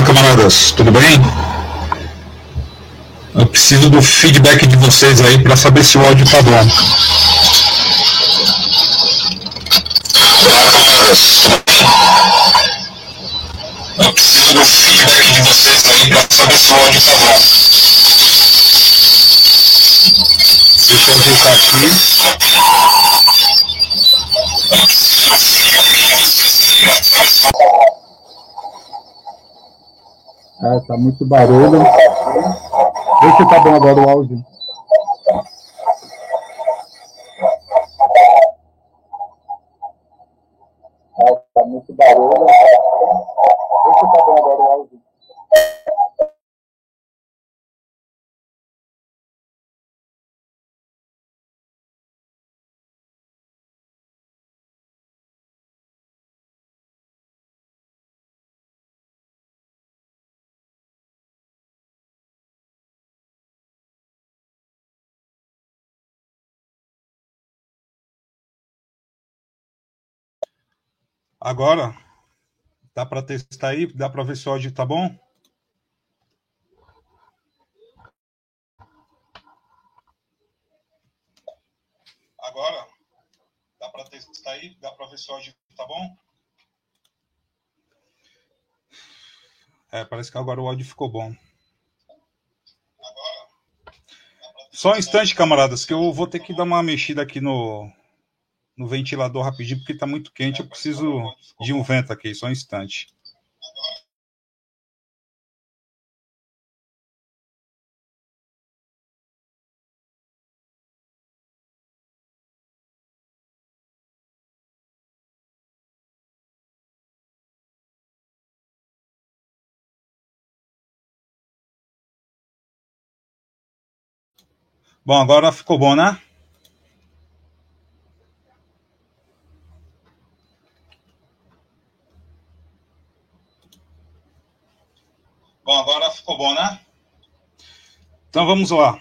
Olá, camaradas, tudo bem? Eu preciso do feedback de vocês aí para saber se o áudio tá bom. Olá, camaradas, tudo bem? Eu preciso do feedback de vocês aí para saber se o áudio tá bom. Deixa eu ajeitar aqui. Eu preciso do feedback de vocês aí para saber se o áudio é, tá muito barulho. Vê se tá bom agora o áudio. É, tá muito barulho. Agora, dá para testar aí? Dá para ver se o áudio tá bom? Agora, dá para testar aí? Dá para ver se o áudio tá bom? É, parece que agora o áudio ficou bom. Agora, Só um instante, camaradas, que eu vou ter que dar uma mexida aqui no, no ventilador rapidinho, porque está muito quente. Eu preciso de um vento aqui, só um instante. Bom, agora ficou bom, né? Bom, agora ficou bom, né? Então vamos lá.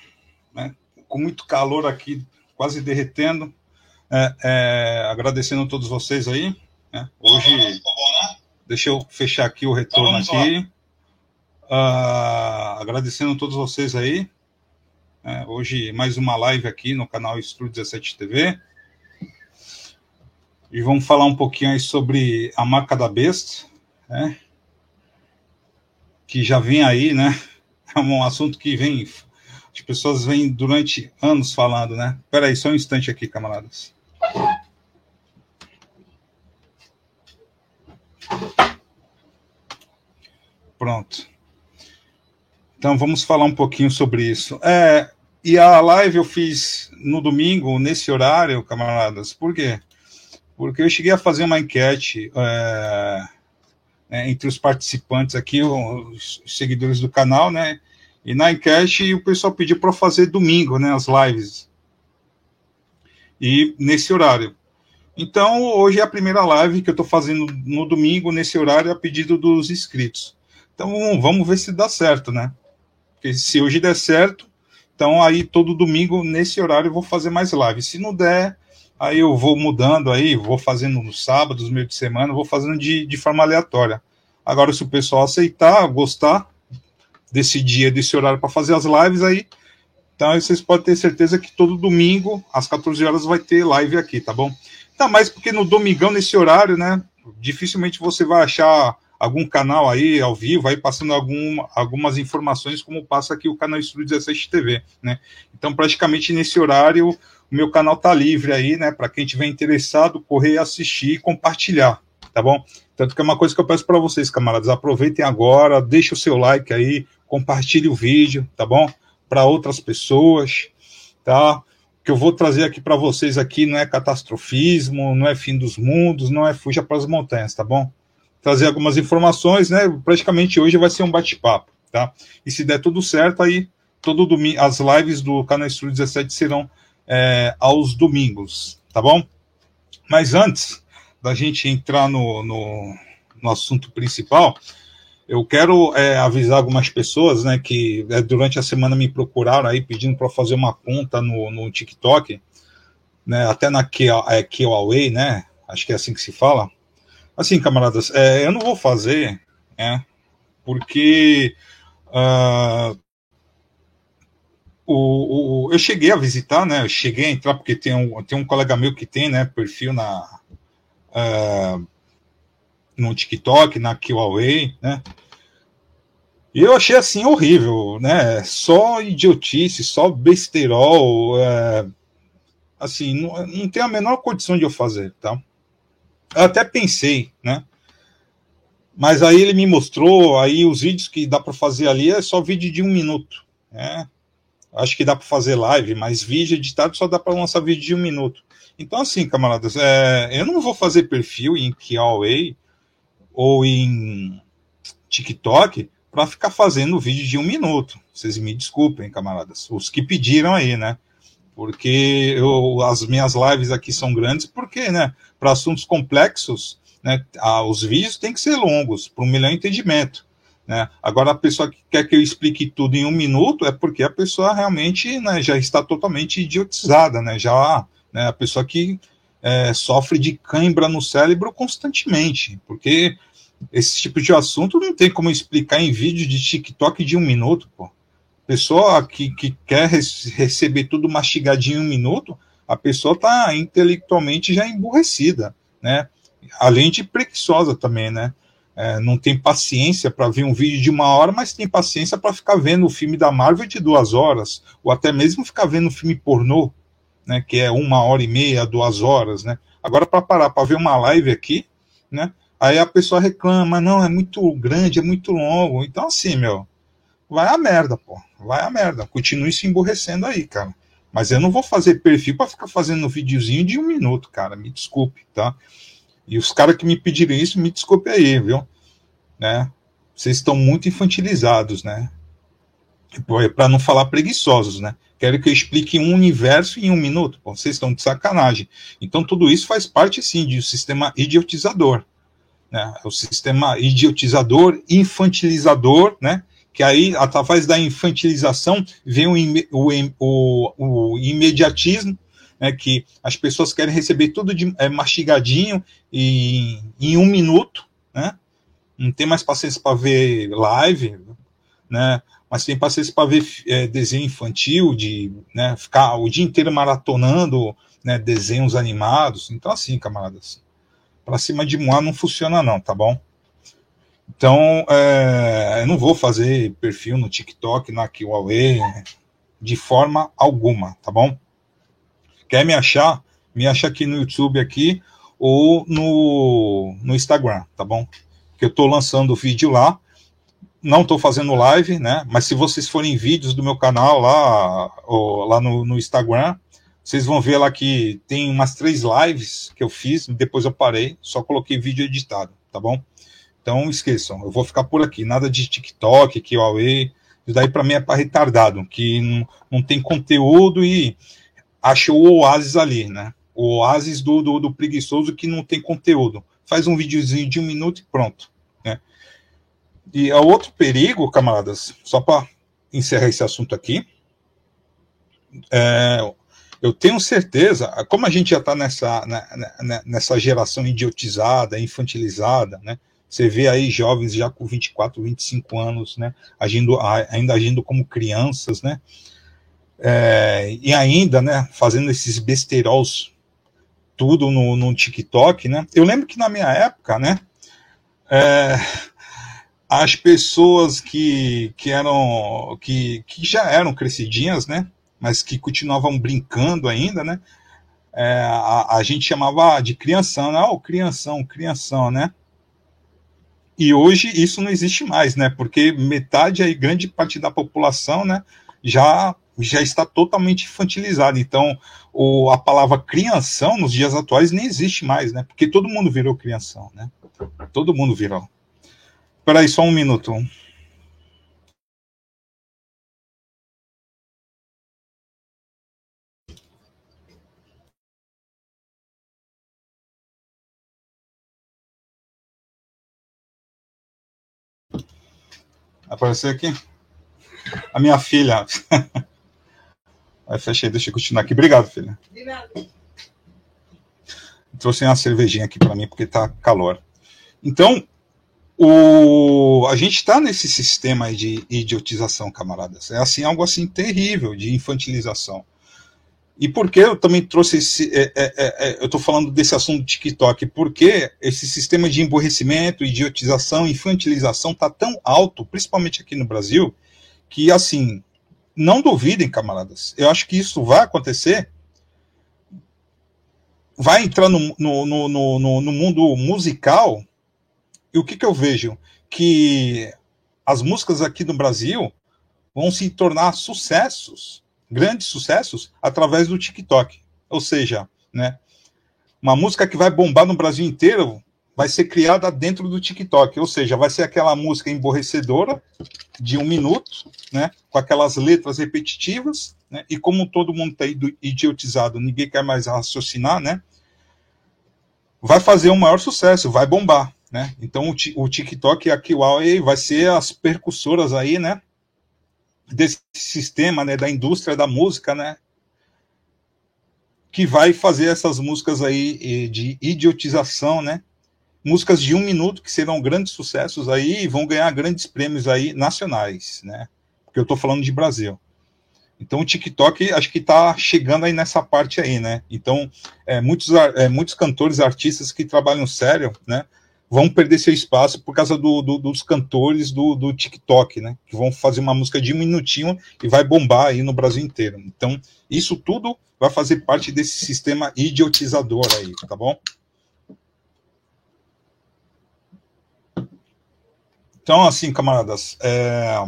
Né? Com muito calor aqui, quase derretendo. É, é, agradecendo a todos vocês aí. Né? Hoje, bom, né? deixa eu fechar aqui o retorno então aqui. Uh, agradecendo a todos vocês aí. É, hoje, mais uma live aqui no canal Estúdio 17 TV. E vamos falar um pouquinho aí sobre a marca da besta. Né? Que já vem aí, né? É um assunto que vem, as pessoas vêm durante anos falando, né? Espera aí, só um instante aqui, camaradas. Pronto. Então vamos falar um pouquinho sobre isso. É, e a live eu fiz no domingo, nesse horário, camaradas. Por quê? Porque eu cheguei a fazer uma enquete. É, né, entre os participantes aqui, os seguidores do canal, né? E na enquete o pessoal pediu para fazer domingo, né? As lives. E nesse horário. Então, hoje é a primeira live que eu estou fazendo no domingo, nesse horário, a pedido dos inscritos. Então, vamos ver se dá certo, né? Porque se hoje der certo, então aí todo domingo, nesse horário, eu vou fazer mais lives. Se não der, Aí eu vou mudando aí, vou fazendo nos sábados, meio de semana, vou fazendo de, de forma aleatória. Agora, se o pessoal aceitar, gostar desse dia, desse horário para fazer as lives aí, então vocês podem ter certeza que todo domingo, às 14 horas, vai ter live aqui, tá bom? Tá mais porque no domingão, nesse horário, né? Dificilmente você vai achar algum canal aí ao vivo, aí passando algum, algumas informações, como passa aqui o canal Estúdio 17 TV, né? Então, praticamente nesse horário, o meu canal tá livre aí, né? Para quem tiver interessado, correr, assistir e compartilhar, tá bom? Tanto que é uma coisa que eu peço para vocês, camaradas, aproveitem agora, deixe o seu like aí, compartilhe o vídeo, tá bom? Para outras pessoas, tá? O que eu vou trazer aqui para vocês aqui não é catastrofismo, não é fim dos mundos, não é fuja para as montanhas, tá bom? Trazer algumas informações, né? Praticamente hoje vai ser um bate-papo, tá? E se der tudo certo, aí todo domingo as lives do canal Estúdio 17 serão é, aos domingos, tá bom? Mas antes da gente entrar no, no, no assunto principal, eu quero é, avisar algumas pessoas, né, que é, durante a semana me procuraram aí pedindo para fazer uma conta no, no TikTok, né, até na Kiaway, é, né, acho que é assim que se fala. Assim, camaradas, é, eu não vou fazer, né, porque uh, o, o, eu cheguei a visitar, né? Eu cheguei a entrar porque tem um, tem um colega meu que tem, né, perfil na uh, no TikTok, na Huawei, né? E eu achei assim horrível, né? Só idiotice, só besterol, é, assim, não, não tem a menor condição de eu fazer, tá? Eu até pensei, né? Mas aí ele me mostrou, aí os vídeos que dá para fazer ali é só vídeo de um minuto, né? Acho que dá para fazer live, mas vídeo editado só dá para lançar vídeo de um minuto. Então, assim, camaradas, é, eu não vou fazer perfil em Huawei ou em TikTok para ficar fazendo vídeo de um minuto. Vocês me desculpem, camaradas, os que pediram aí, né? Porque eu, as minhas lives aqui são grandes, porque, né? Para assuntos complexos, né? Ah, os vídeos têm que ser longos, para um melhor entendimento. Né? Agora, a pessoa que quer que eu explique tudo em um minuto é porque a pessoa realmente né, já está totalmente idiotizada, né? Já né, a pessoa que é, sofre de cãibra no cérebro constantemente, porque esse tipo de assunto não tem como explicar em vídeo de TikTok de um minuto, pô. Pessoa que, que quer receber tudo mastigadinho em um minuto, a pessoa está intelectualmente já emburrecida, né? Além de preguiçosa também, né? É, não tem paciência para ver um vídeo de uma hora, mas tem paciência para ficar vendo o filme da Marvel de duas horas, ou até mesmo ficar vendo um filme pornô, né, que é uma hora e meia, duas horas, né? Agora, para parar para ver uma live aqui, né? Aí a pessoa reclama, não, é muito grande, é muito longo. Então, assim, meu, vai a merda, pô. Vai a merda. Continue se emborrecendo aí, cara. Mas eu não vou fazer perfil para ficar fazendo um videozinho de um minuto, cara. Me desculpe, tá? E os caras que me pediram isso, me desculpe aí, viu? Né? Vocês estão muito infantilizados, né? Para não falar preguiçosos, né? Quero que eu explique um universo em um minuto. Vocês estão de sacanagem. Então, tudo isso faz parte, sim, de um sistema idiotizador. Né? O sistema idiotizador, infantilizador, né? que aí, através da infantilização, vem o, o, o, o imediatismo, né, que as pessoas querem receber tudo de, é, mastigadinho e em um minuto, né? Não tem mais paciência para ver live, né? Mas tem paciência para ver é, desenho infantil, de né, ficar o dia inteiro maratonando né, desenhos animados. Então, assim, camaradas, para cima de Moá não funciona, não, tá bom? Então, é, eu não vou fazer perfil no TikTok, na Huawei, de forma alguma, tá bom? Quer me achar? Me acha aqui no YouTube aqui ou no, no Instagram, tá bom? Que eu estou lançando vídeo lá. Não estou fazendo live, né? Mas se vocês forem vídeos do meu canal lá, ou, lá no, no Instagram, vocês vão ver lá que tem umas três lives que eu fiz, depois eu parei, só coloquei vídeo editado, tá bom? Então esqueçam, eu vou ficar por aqui, nada de TikTok, Huawei, isso daí para mim é para retardado, que não, não tem conteúdo e achou o oásis ali, né? O oásis do, do, do, preguiçoso que não tem conteúdo. Faz um videozinho de um minuto e pronto. Né? E o outro perigo, camaradas, só para encerrar esse assunto aqui, é, eu tenho certeza, como a gente já está nessa, né, né, nessa geração idiotizada, infantilizada, né? Você vê aí jovens já com 24, 25 anos, né? Agindo, ainda agindo como crianças, né? É, e ainda, né, fazendo esses besteiros tudo no, no TikTok, né? Eu lembro que na minha época, né, é, as pessoas que, que eram que, que já eram crescidinhas, né, mas que continuavam brincando ainda, né? É, a, a, gente chamava de crianção, né? Oh, crianção, crianção, né? E hoje isso não existe mais, né? Porque metade aí, grande parte da população, né, já já está totalmente infantilizado. Então, o, a palavra crianção nos dias atuais nem existe mais, né? Porque todo mundo virou crianção, né? Todo mundo virou. Espera aí, só um minuto. Apareceu aqui? A minha filha. Aí fechei, deixa eu continuar aqui. Obrigado, filha. Obrigado. Trouxe uma cervejinha aqui para mim, porque tá calor. Então, o, a gente está nesse sistema de idiotização, camaradas. É assim algo assim terrível de infantilização. E por que eu também trouxe esse. É, é, é, é eu estou falando desse assunto do TikTok? Porque esse sistema de emborrecimento, idiotização, infantilização está tão alto, principalmente aqui no Brasil, que assim, não duvidem, camaradas. Eu acho que isso vai acontecer. Vai entrar no, no, no, no, no mundo musical. E o que, que eu vejo? Que as músicas aqui no Brasil vão se tornar sucessos grandes sucessos através do TikTok. Ou seja, né, uma música que vai bombar no Brasil inteiro vai ser criada dentro do TikTok, ou seja, vai ser aquela música emborrecedora de um minuto, né, com aquelas letras repetitivas, né, e como todo mundo está idiotizado, ninguém quer mais raciocinar, né, vai fazer um maior sucesso, vai bombar, né. Então o, o TikTok e a Huawei vai ser as percussoras aí, né, desse sistema, né, da indústria da música, né, que vai fazer essas músicas aí de idiotização, né, músicas de um minuto que serão grandes sucessos aí e vão ganhar grandes prêmios aí nacionais, né, porque eu estou falando de Brasil. Então o TikTok acho que está chegando aí nessa parte aí, né? Então é, muitos, é, muitos cantores, artistas que trabalham sério, né? vão perder seu espaço por causa do, do, dos cantores do, do, TikTok, né? Que vão fazer uma música de um minutinho e vai bombar aí no Brasil inteiro. Então, isso tudo vai fazer parte desse sistema idiotizador aí, tá bom? Então, assim, camaradas, é...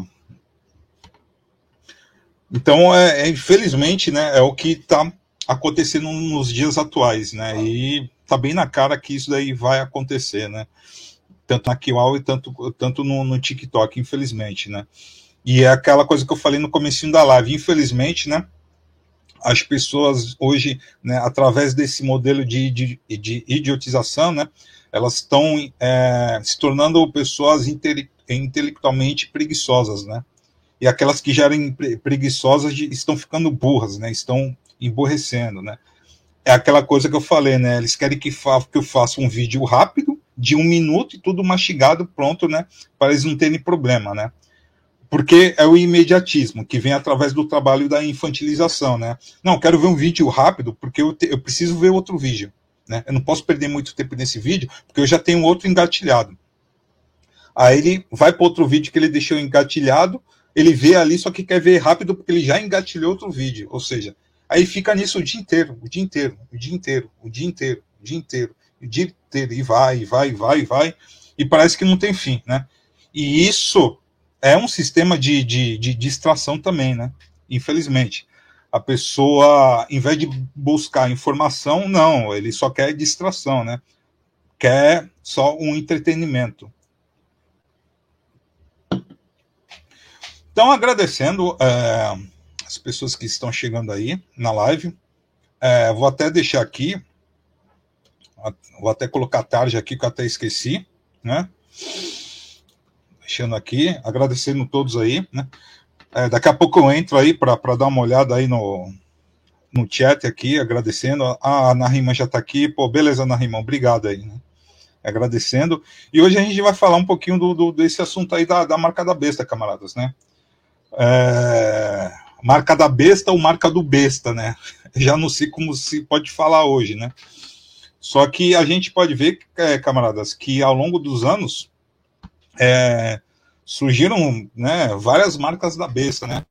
então, é, é, infelizmente, né, é o que está acontecendo nos dias atuais, né? E tá bem na cara que isso daí vai acontecer, né? Tanto na Kiwal e tanto, tanto no, no TikTok, infelizmente, né? E é aquela coisa que eu falei no começo da live, infelizmente, né? As pessoas hoje, né, através desse modelo de, de, de idiotização, né, elas estão é, se tornando pessoas intele intelectualmente preguiçosas, né? E aquelas que já eram preguiçosas estão ficando burras, né? Estão emborrecendo, né? é aquela coisa que eu falei, né? Eles querem que, fa que eu faça um vídeo rápido, de um minuto, e tudo mastigado, pronto, né? Para eles não terem problema, né? Porque é o imediatismo que vem através do trabalho da infantilização, né? Não, quero ver um vídeo rápido, porque eu, eu preciso ver outro vídeo, né? Eu não posso perder muito tempo nesse vídeo, porque eu já tenho outro engatilhado. Aí ele vai para outro vídeo que ele deixou engatilhado, ele vê ali, só que quer ver rápido, porque ele já engatilhou outro vídeo. Ou seja, Aí fica nisso o dia inteiro, o dia inteiro, o dia inteiro, o dia inteiro, o dia inteiro, o dia inteiro, e vai, e vai, e vai, e vai, e parece que não tem fim, né? E isso é um sistema de, de, de distração também, né? Infelizmente. A pessoa, em vez de buscar informação, não, ele só quer distração, né? Quer só um entretenimento. Então, agradecendo. É as pessoas que estão chegando aí na live. É, vou até deixar aqui, vou até colocar a tarde aqui que eu até esqueci, né? Deixando aqui, agradecendo todos aí, né? É, daqui a pouco eu entro aí para dar uma olhada aí no, no chat aqui, agradecendo. Ah, a Narima já está aqui. Pô, beleza, Narima, obrigado aí, né? Agradecendo. E hoje a gente vai falar um pouquinho do, do desse assunto aí da, da marca da besta, camaradas, né? É, marca da besta ou marca do besta, né? Já não sei como se pode falar hoje, né? Só que a gente pode ver, é, camaradas, que ao longo dos anos é, surgiram né, várias marcas da besta, né?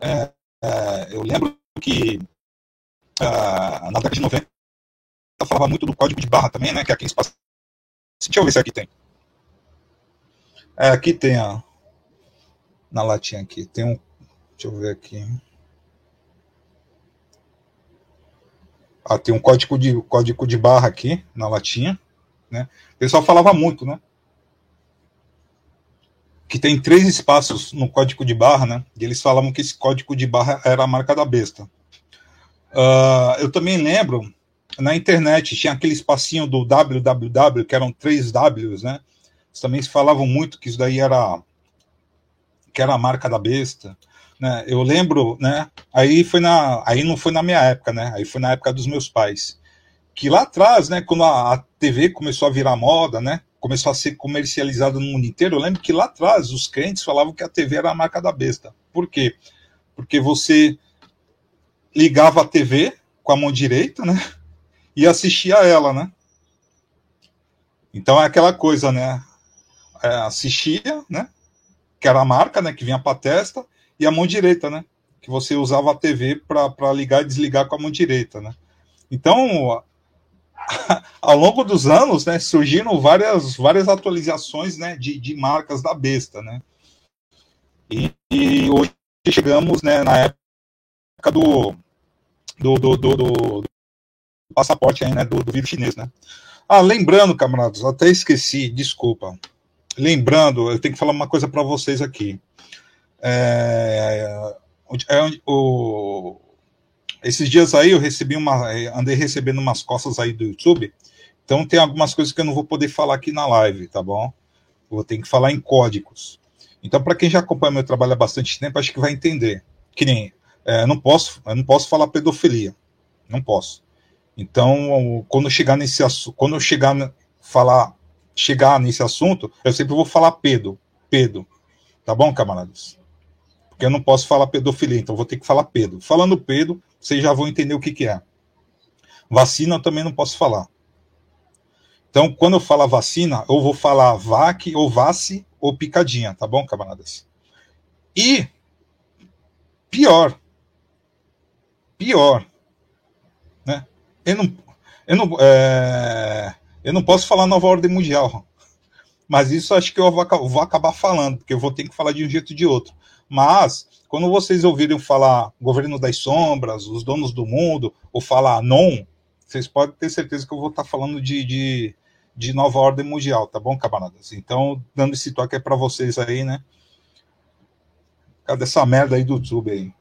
É, é eu lembro que na década de 90 eu falava muito do código de barra também, né? Que é aqui espaço. Deixa eu ver se aqui tem. É, aqui tem a. Na latinha aqui. Tem um Deixa eu ver aqui. Ah, tem um código de, código de barra aqui na latinha. Né? O pessoal falava muito, né? Que tem três espaços no código de barra, né? E eles falavam que esse código de barra era a marca da besta. Uh, eu também lembro, na internet tinha aquele espacinho do www, que eram três Ws, né? Eles também falavam muito que isso daí era que era a marca da besta. Né? Eu lembro, né? Aí foi na, aí não foi na minha época, né? Aí foi na época dos meus pais. Que lá atrás, né? Quando a, a TV começou a virar moda, né? Começou a ser comercializada no mundo inteiro, eu lembro que lá atrás os crentes falavam que a TV era a marca da besta. Por quê? Porque você ligava a TV com a mão direita, né? E assistia ela, né? Então é aquela coisa, né? É, assistia, né? Que era a marca, né? Que vinha para a testa, e a mão direita, né? Que você usava a TV para ligar e desligar com a mão direita, né? Então, ao longo dos anos, né, surgiram várias, várias atualizações né, de, de marcas da besta, né? E, e hoje chegamos né, na época do, do, do, do, do passaporte aí, né, do, do vírus chinês, né? Ah, lembrando, camaradas, até esqueci, desculpa. Lembrando, eu tenho que falar uma coisa para vocês aqui. É, é, o, esses dias aí eu recebi uma, andei recebendo umas costas aí do YouTube, então tem algumas coisas que eu não vou poder falar aqui na live, tá bom? Vou ter que falar em códigos. Então, para quem já acompanha meu trabalho há bastante tempo, acho que vai entender. Que nem, é, não posso, eu não posso falar pedofilia, não posso. Então, quando chegar nesse quando eu chegar falar chegar nesse assunto, eu sempre vou falar pedo, pedo. Tá bom, camaradas? Porque eu não posso falar pedofilia, então vou ter que falar pedo. Falando pedo, vocês já vão entender o que, que é. Vacina eu também não posso falar. Então, quando eu falar vacina, eu vou falar VAC ou VACE ou picadinha, tá bom, camaradas? E pior, pior, né? Eu não, eu não, é, eu não posso falar nova ordem mundial, mas isso acho que eu vou, vou acabar falando, porque eu vou ter que falar de um jeito ou de outro. Mas, quando vocês ouvirem falar governo das sombras, os donos do mundo, ou falar non, vocês podem ter certeza que eu vou estar falando de, de, de nova ordem mundial, tá bom, camaradas? Então, dando esse toque é para vocês aí, né? Cadê essa merda aí do YouTube aí?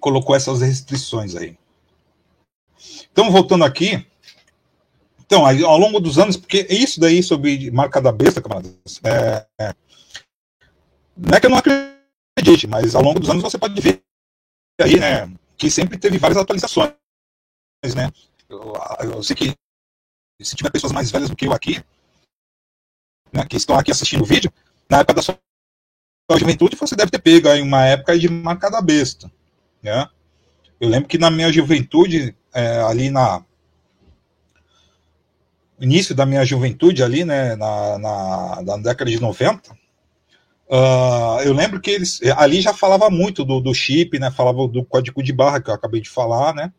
Colocou essas restrições aí. Então, voltando aqui. Então, ao longo dos anos, porque isso daí sobre marca da besta, camaradas, é, é, não é que eu não acredite, mas ao longo dos anos você pode ver aí, né, que sempre teve várias atualizações, né? Eu, eu sei que se tiver pessoas mais velhas do que eu aqui, né, que estão aqui assistindo o vídeo, na época da sua juventude você deve ter pego aí uma época de marca da besta, né? Eu lembro que na minha juventude, é, ali na início da minha juventude ali, né, na, na, na década de 90, ah, eu lembro que eles ali já falava muito do, do chip, né, falava do código de barra que eu acabei de falar, né,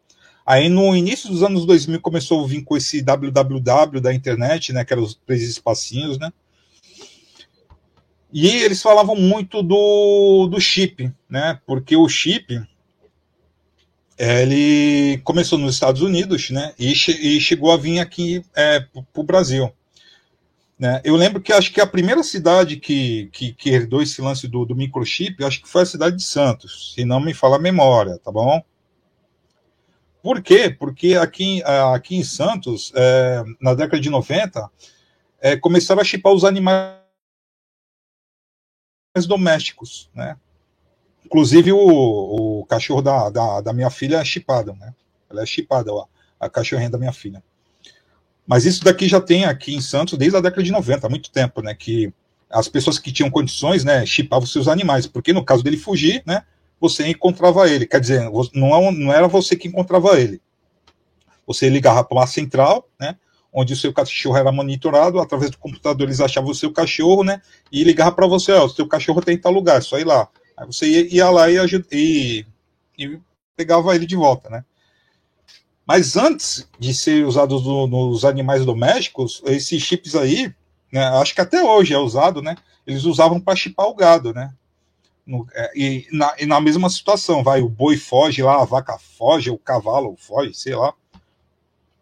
aí no início dos anos 2000 começou a vir com esse www da internet, né, que eram os três espacinhos, né, e eles falavam muito do, do chip, né, porque o chip ele começou nos Estados Unidos, né, e, che e chegou a vir aqui é, para o Brasil. Né? Eu lembro que acho que a primeira cidade que, que, que herdou esse lance do, do microchip, acho que foi a cidade de Santos, se não me fala a memória, tá bom? Por quê? Porque aqui, aqui em Santos, é, na década de 90, é, começaram a chipar os animais domésticos, né? Inclusive, o, o cachorro da, da, da, minha filha é chipado, né? Ela é chipada, ó, a cachorrinha da minha filha. Mas isso daqui já tem aqui em Santos desde a década de 90, há muito tempo, né? Que as pessoas que tinham condições, né, chipavam seus animais, porque no caso dele fugir, né, você encontrava ele. Quer dizer, não, é não era você que encontrava ele. Você ligava para uma central, né, onde o seu cachorro era monitorado, através do computador eles achavam o seu cachorro, né, e ligava para você, ó, o seu cachorro tem em tal lugar, é só ir lá. Aí você ia, ia lá e, e, e, pegava ele de volta, né? Mas antes de ser usado no, nos animais domésticos, esses chips aí, né, acho que até hoje é usado, né? Eles usavam para chipar o gado, né? No, é, e, na, e, na, mesma situação, vai, o boi foge lá, a vaca foge, o cavalo foge, sei lá.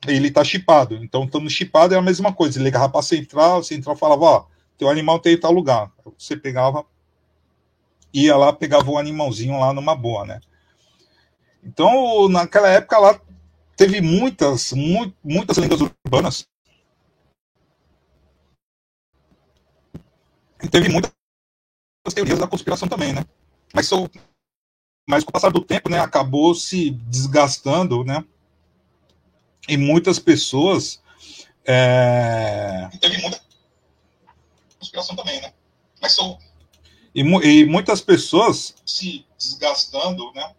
Ele tá chipado. Então, estando chipado é a mesma coisa. Ele ligava para central, a central falava, ó, teu animal tem em tal lugar. Você pegava, ia lá, pegava o animalzinho lá numa boa, né? Então, naquela época lá, teve muitas, mu muitas lendas urbanas. E teve muitas teorias da conspiração também, né? Mas, sou, mas com o passar do tempo, né, acabou se desgastando, né? E muitas pessoas É... E teve muita conspiração também, né? Mas sou. E, e muitas pessoas. Se desgastando, né?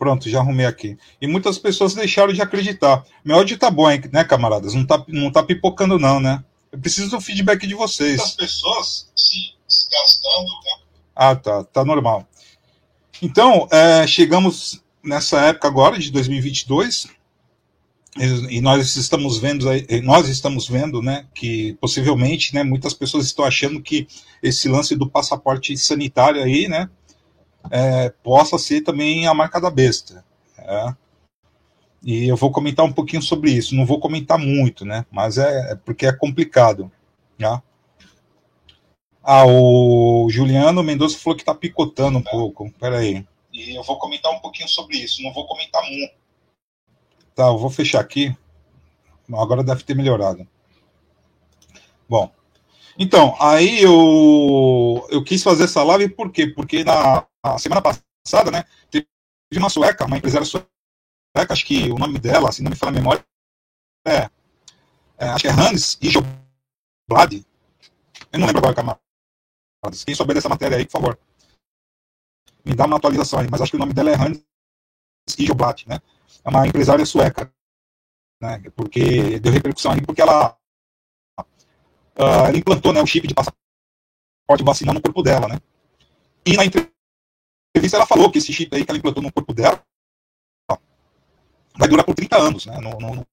Pronto, já arrumei aqui. E muitas pessoas deixaram de acreditar. Meu áudio tá bom, hein, né, camaradas? Não tá, não tá pipocando, não, né? Eu preciso do feedback de vocês. Muitas pessoas se desgastando, né? Ah, tá. Tá normal. Então, é, chegamos nessa época agora, de 2022, e nós estamos vendo nós estamos vendo né que possivelmente né muitas pessoas estão achando que esse lance do passaporte sanitário aí né é, possa ser também a marca da besta é. e eu vou comentar um pouquinho sobre isso não vou comentar muito né mas é, é porque é complicado né? ah o Juliano Mendonça falou que está picotando um pouco peraí e eu vou comentar um pouquinho sobre isso não vou comentar muito Tá, eu vou fechar aqui. Agora deve ter melhorado. Bom, então, aí eu, eu quis fazer essa live por quê? Porque na semana passada, né, teve uma sueca, uma empresária sueca, acho que o nome dela, se não me fala a memória, é, é acho que é Hans Ijoblad. Eu não lembro agora, camaradas. Quem souber dessa matéria aí, por favor, me dá uma atualização aí, mas acho que o nome dela é Hans Ijoblad, né? é uma empresária sueca, né, porque deu repercussão ali, porque ela, uh, ela implantou né, o chip de passaporte vacinal no corpo dela, né? E na entrevista ela falou que esse chip aí que ela implantou no corpo dela vai durar por 30 anos, né, no, no,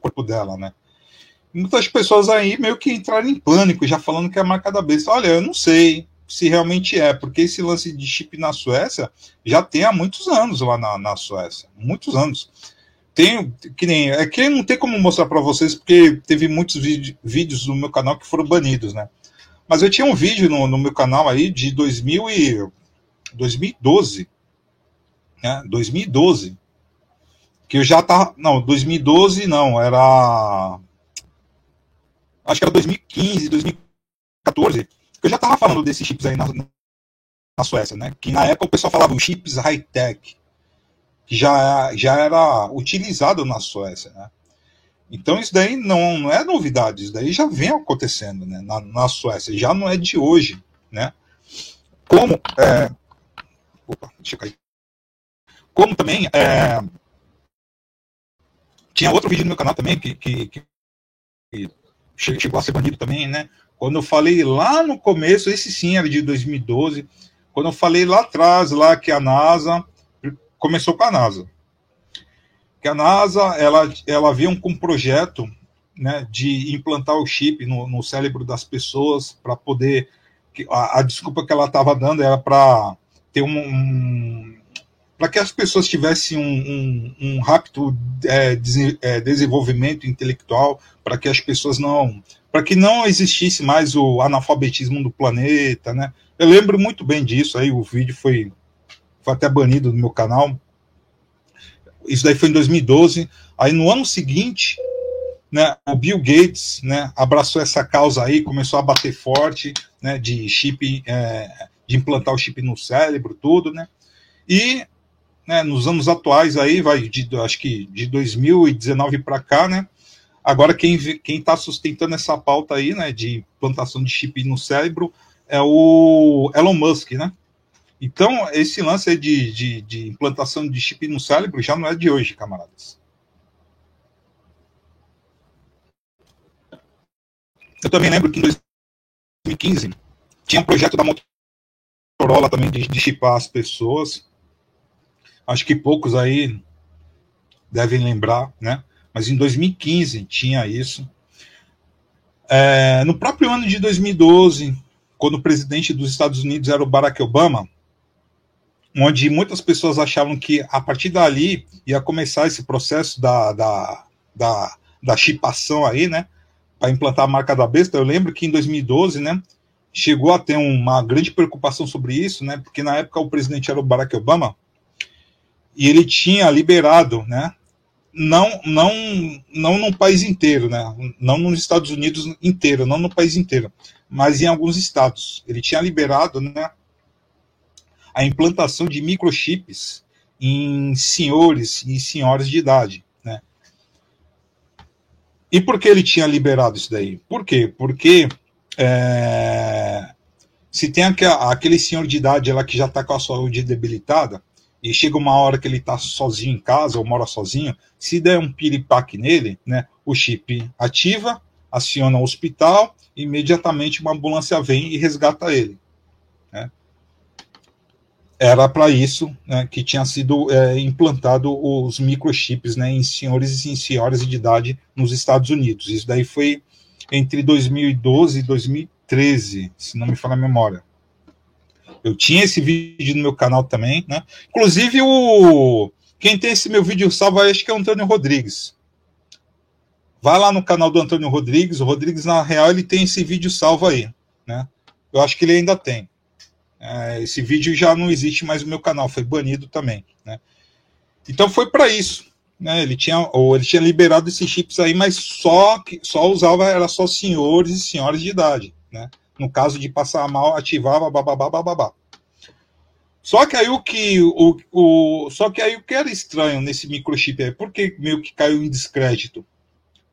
corpo dela, né? Muitas pessoas aí meio que entraram em pânico, já falando que é a marca da besta. Olha, eu não sei, se realmente é, porque esse lance de chip na Suécia já tem há muitos anos lá na, na Suécia, muitos anos. Tem, que nem, é que não tem como mostrar para vocês, porque teve muitos vídeos no meu canal que foram banidos, né? Mas eu tinha um vídeo no, no meu canal aí de 2000 e, 2012, né? 2012, que eu já tava, não, 2012 não, era, acho que era 2015, 2014, eu já estava falando desses chips aí na, na Suécia, né? Que na época o pessoal falava os chips high-tech, que já, já era utilizado na Suécia, né? Então isso daí não, não é novidade, isso daí já vem acontecendo né, na, na Suécia, já não é de hoje, né? Como, é, opa, deixa eu cair. Como também, é, tinha outro vídeo no meu canal também que, que, que chegou a ser banido também, né? Quando eu falei lá no começo, esse sim era de 2012, quando eu falei lá atrás, lá que a NASA, começou com a NASA. Que a NASA, ela, ela vinha com um projeto né, de implantar o chip no, no cérebro das pessoas para poder. A, a, desculpa que ela estava dando era para ter um, um para que as pessoas tivessem um, um, um rápido é, des, é, desenvolvimento intelectual, para que as pessoas não para que não existisse mais o analfabetismo do planeta, né? Eu lembro muito bem disso, aí o vídeo foi, foi até banido do meu canal. Isso daí foi em 2012. Aí no ano seguinte, né, o Bill Gates, né, abraçou essa causa aí, começou a bater forte, né, de chip, é, de implantar o chip no cérebro, tudo, né? E né, nos anos atuais aí, vai de, acho que de 2019 para cá, né, Agora, quem está sustentando essa pauta aí, né, de implantação de chip no cérebro, é o Elon Musk, né? Então, esse lance de, de, de implantação de chip no cérebro já não é de hoje, camaradas. Eu também lembro que em 2015 tinha um projeto da Motorola também de, de chipar as pessoas. Acho que poucos aí devem lembrar, né? mas em 2015 tinha isso. É, no próprio ano de 2012, quando o presidente dos Estados Unidos era o Barack Obama, onde muitas pessoas achavam que a partir dali ia começar esse processo da, da, da, da chipação aí, né, para implantar a marca da besta. Eu lembro que em 2012, né, chegou a ter uma grande preocupação sobre isso, né, porque na época o presidente era o Barack Obama e ele tinha liberado, né, não não não no país inteiro, né? Não nos Estados Unidos inteiro, não no país inteiro, mas em alguns estados. Ele tinha liberado, né, a implantação de microchips em senhores e senhoras de idade, né? E por que ele tinha liberado isso daí? Por quê? Porque é, se tem aquele senhor de idade lá que já está com a saúde debilitada, e chega uma hora que ele está sozinho em casa ou mora sozinho, se der um piripaque nele, né, o chip ativa, aciona o hospital, e imediatamente uma ambulância vem e resgata ele. Né. Era para isso né, que tinha sido é, implantado os microchips né, em senhores e em senhoras de idade nos Estados Unidos. Isso daí foi entre 2012 e 2013, se não me falha a memória. Eu tinha esse vídeo no meu canal também, né? Inclusive, o quem tem esse meu vídeo salvo acho que é o Antônio Rodrigues. Vai lá no canal do Antônio Rodrigues. O Rodrigues, na real, ele tem esse vídeo salvo aí, né? Eu acho que ele ainda tem. É, esse vídeo já não existe mais no meu canal, foi banido também, né? Então foi para isso, né? Ele tinha ou ele tinha liberado esses chips aí, mas só só usava era só senhores e senhoras de idade, né? No caso de passar mal, ativava bababá, bababá. Só que aí o que o, o só que aí o que era estranho nesse microchip é porque meio que caiu em descrédito.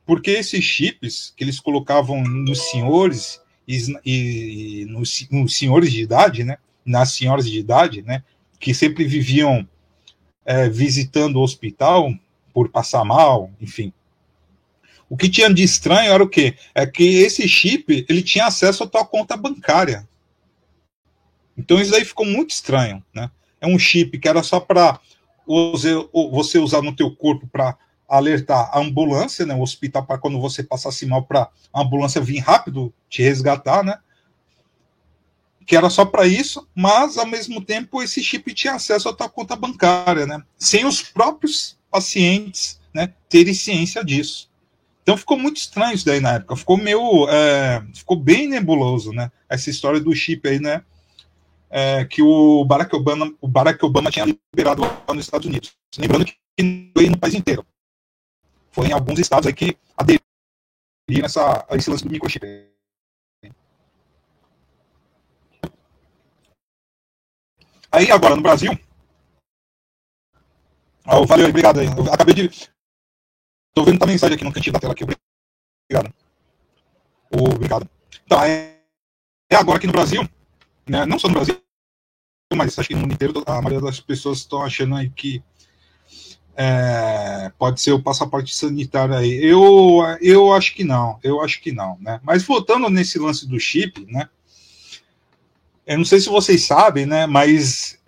Porque esses chips que eles colocavam nos senhores e, e nos, nos, senhores de idade, né, nas senhoras de idade, né, que sempre viviam é, visitando o hospital por passar mal, enfim. O que tinha de estranho era o quê? É que esse chip ele tinha acesso à tua conta bancária. Então isso aí ficou muito estranho, né? É um chip que era só para você usar no teu corpo para alertar a ambulância, né, o hospital para quando você passasse mal para a ambulância vir rápido te resgatar, né? Que era só para isso, mas ao mesmo tempo esse chip tinha acesso à tua conta bancária, né? Sem os próprios pacientes, né, terem ciência disso. Então ficou muito estranho isso daí na época. Ficou meio. É, ficou bem nebuloso, né? Essa história do chip aí, né? É, que o Barack Obama, o Barack Obama tinha liberado lá nos Estados Unidos. Lembrando que foi no país inteiro. Foi em alguns estados aí que aderiram essa, a esse lance do microchip. Aí agora no Brasil. Oh, valeu, obrigado aí. Eu acabei de. Tô vendo a mensagem aqui no cantinho da tela aqui. Obrigado. Obrigado. Tá, é, é agora aqui no Brasil, né? Não só no Brasil, mas acho que no mundo inteiro a maioria das pessoas estão achando aí que é, pode ser o passaporte sanitário aí. Eu, eu acho que não, eu acho que não, né? Mas voltando nesse lance do chip, né? Eu não sei se vocês sabem, né? Mas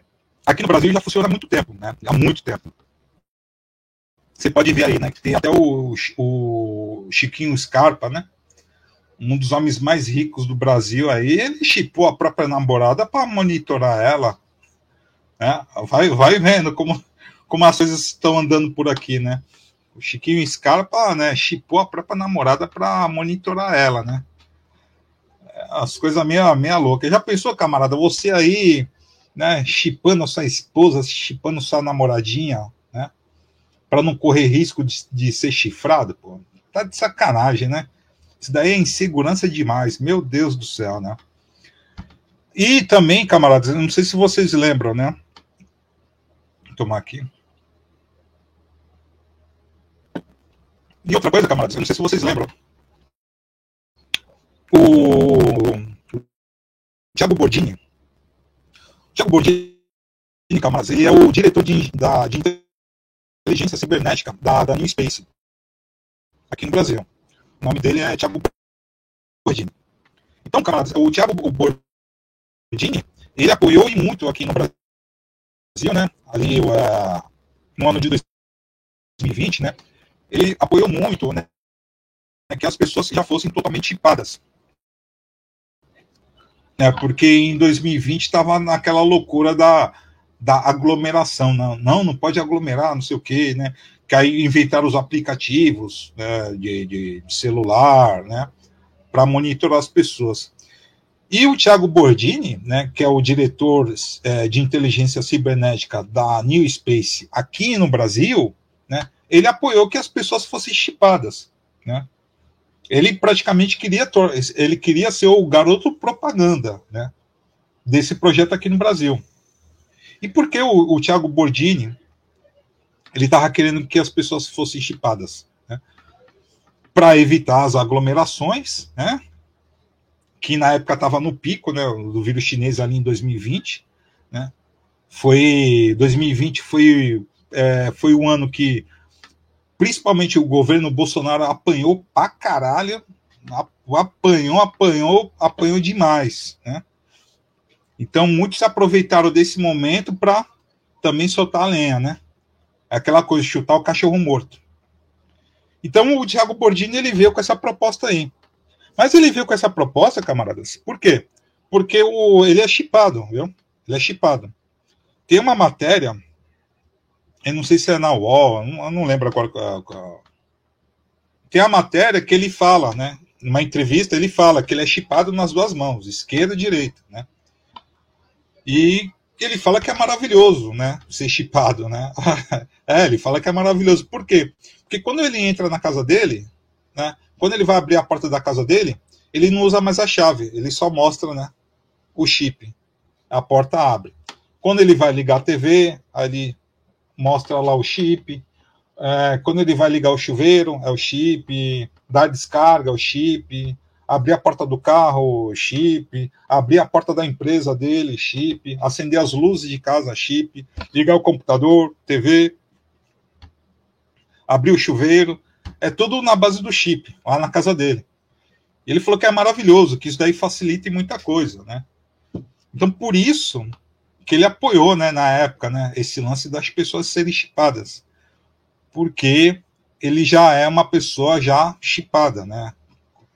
aqui no Brasil já funciona há muito tempo, né? Há muito tempo. Você pode ver aí, né? Que tem até o, o Chiquinho Scarpa, né? Um dos homens mais ricos do Brasil aí, ele chipou a própria namorada para monitorar ela. Né? Vai, vai vendo como, como as coisas estão andando por aqui, né? O Chiquinho Scarpa, né, chipou a própria namorada para monitorar ela, né? As coisas meia, meia louca. Já pensou, camarada, você aí, né, chipando sua esposa, chipando sua namoradinha, para não correr risco de, de ser chifrado, pô. Tá de sacanagem, né? Isso daí é insegurança demais, meu Deus do céu, né? E também, camaradas, não sei se vocês lembram, né? Vou tomar aqui. E outra coisa, camaradas, não sei se vocês lembram. O Thiago Bordini. Thiago Bordini, camaradas, ele é o diretor de, da, de inteligência cibernética da, da New Space, aqui no Brasil. O nome dele é Thiago Bordini. Então, camaradas, o Thiago Bordini, ele apoiou e muito aqui no Brasil, né? Ali uh, no ano de 2020, né? Ele apoiou muito, né? Que as pessoas já fossem totalmente chipadas. É, porque em 2020 estava naquela loucura da, da aglomeração. Não, não, não pode aglomerar, não sei o quê, né? Que aí inventaram os aplicativos né, de, de, de celular, né? Para monitorar as pessoas. E o Thiago Bordini, né, que é o diretor é, de inteligência cibernética da New Space aqui no Brasil, né, ele apoiou que as pessoas fossem chipadas, né? Ele praticamente queria ele queria ser o garoto propaganda, né, desse projeto aqui no Brasil. E por que o, o Thiago Bordini ele estava querendo que as pessoas fossem chipadas? Né? para evitar as aglomerações, né? Que na época estava no pico, né? Do vírus chinês ali em 2020, né? Foi 2020 foi é, foi o ano que principalmente o governo Bolsonaro apanhou pra caralho, apanhou, apanhou, apanhou demais, né? Então muitos aproveitaram desse momento para também soltar a lenha, né? Aquela coisa chutar o cachorro morto. Então o Thiago Bordini ele veio com essa proposta aí. Mas ele veio com essa proposta, camaradas, por quê? Porque o, ele é chipado, viu? Ele é chipado. Tem uma matéria, eu não sei se é na UOL, eu não, eu não lembro agora. Tem a matéria que ele fala, né? Numa entrevista, ele fala que ele é chipado nas duas mãos, esquerda e direita, né? E ele fala que é maravilhoso, né? Ser chipado, né? é, ele fala que é maravilhoso. Por quê? Porque quando ele entra na casa dele, né? Quando ele vai abrir a porta da casa dele, ele não usa mais a chave, ele só mostra, né? O chip. A porta abre. Quando ele vai ligar a TV, ele mostra lá o chip. É, quando ele vai ligar o chuveiro, é o chip. Dar descarga, é o chip abrir a porta do carro, chip, abrir a porta da empresa dele, chip, acender as luzes de casa, chip, ligar o computador, TV, abrir o chuveiro, é tudo na base do chip, lá na casa dele. Ele falou que é maravilhoso, que isso daí facilita muita coisa, né? Então, por isso que ele apoiou, né, na época, né, esse lance das pessoas serem chipadas. Porque ele já é uma pessoa já chipada, né?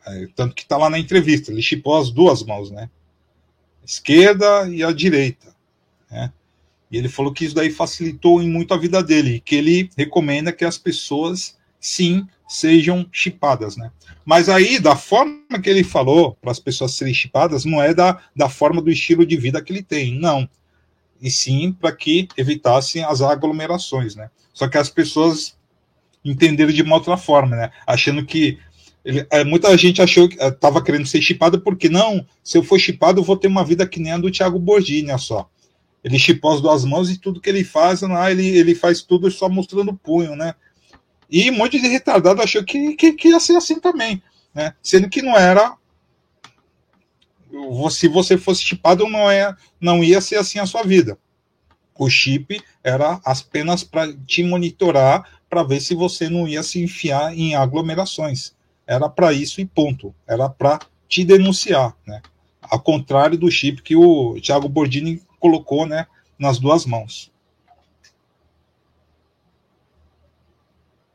É, tanto que está lá na entrevista, ele chipou as duas mãos, né? A esquerda e a direita. Né? E ele falou que isso daí facilitou muito a vida dele, e que ele recomenda que as pessoas, sim, sejam chipadas, né? Mas aí, da forma que ele falou para as pessoas serem chipadas, não é da, da forma do estilo de vida que ele tem, não. E sim para que evitassem as aglomerações, né? Só que as pessoas entenderam de uma outra forma, né? Achando que ele, é, muita gente achou que estava é, querendo ser chipado, porque não, se eu for chipado, eu vou ter uma vida que nem a do Thiago Borgini, só. Ele chipou as duas mãos e tudo que ele faz, lá, ele, ele faz tudo só mostrando o punho, né? E um monte de retardado achou que, que, que ia ser assim também, né? Sendo que não era. Se você fosse chipado, não, é, não ia ser assim a sua vida. O chip era apenas para te monitorar para ver se você não ia se enfiar em aglomerações era para isso e ponto. Era para te denunciar, né? Ao contrário do chip que o Thiago Bordini colocou, né, nas duas mãos.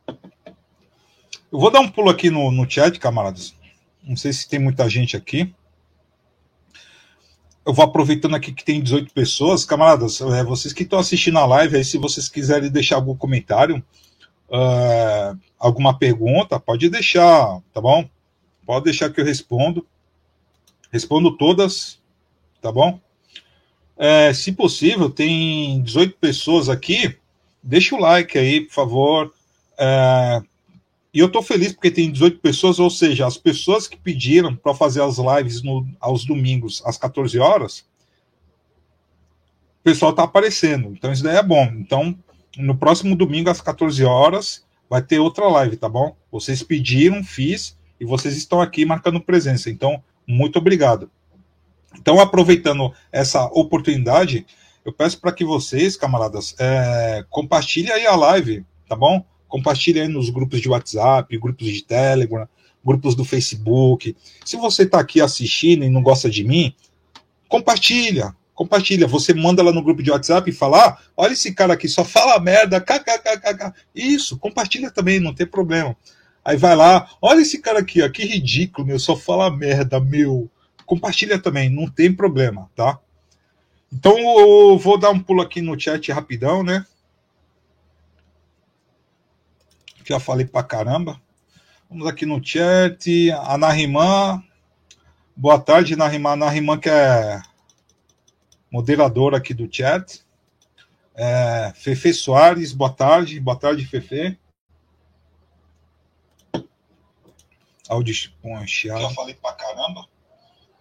Eu vou dar um pulo aqui no, no chat, camaradas. Não sei se tem muita gente aqui. Eu vou aproveitando aqui que tem 18 pessoas. Camaradas, é, vocês que estão assistindo a live, aí se vocês quiserem deixar algum comentário, uh, alguma pergunta, pode deixar, tá bom? Pode deixar que eu respondo. Respondo todas, tá bom? É, se possível, tem 18 pessoas aqui. Deixa o like aí, por favor. É, e eu estou feliz porque tem 18 pessoas, ou seja, as pessoas que pediram para fazer as lives no, aos domingos às 14 horas, o pessoal está aparecendo. Então isso daí é bom. Então, no próximo domingo às 14 horas vai ter outra live, tá bom? Vocês pediram, fiz e vocês estão aqui marcando presença. Então, muito obrigado. Então, aproveitando essa oportunidade, eu peço para que vocês, camaradas, é, compartilhem aí a live, tá bom? Compartilhem aí nos grupos de WhatsApp, grupos de Telegram, grupos do Facebook. Se você está aqui assistindo e não gosta de mim, compartilha, compartilha. Você manda lá no grupo de WhatsApp e fala: ah, olha esse cara aqui, só fala merda, kkkk. Isso, compartilha também, não tem problema. Aí vai lá, olha esse cara aqui, ó, que ridículo, meu, só fala merda, meu. Compartilha também, não tem problema, tá? Então eu vou dar um pulo aqui no chat rapidão, né? Já falei pra caramba. Vamos aqui no chat. A Narimã. Boa tarde, Narimã. Narimã que é moderador aqui do chat. É, Fefe Soares, boa tarde. Boa tarde, Fefe. Áudio poncheado. Já falei pra caramba.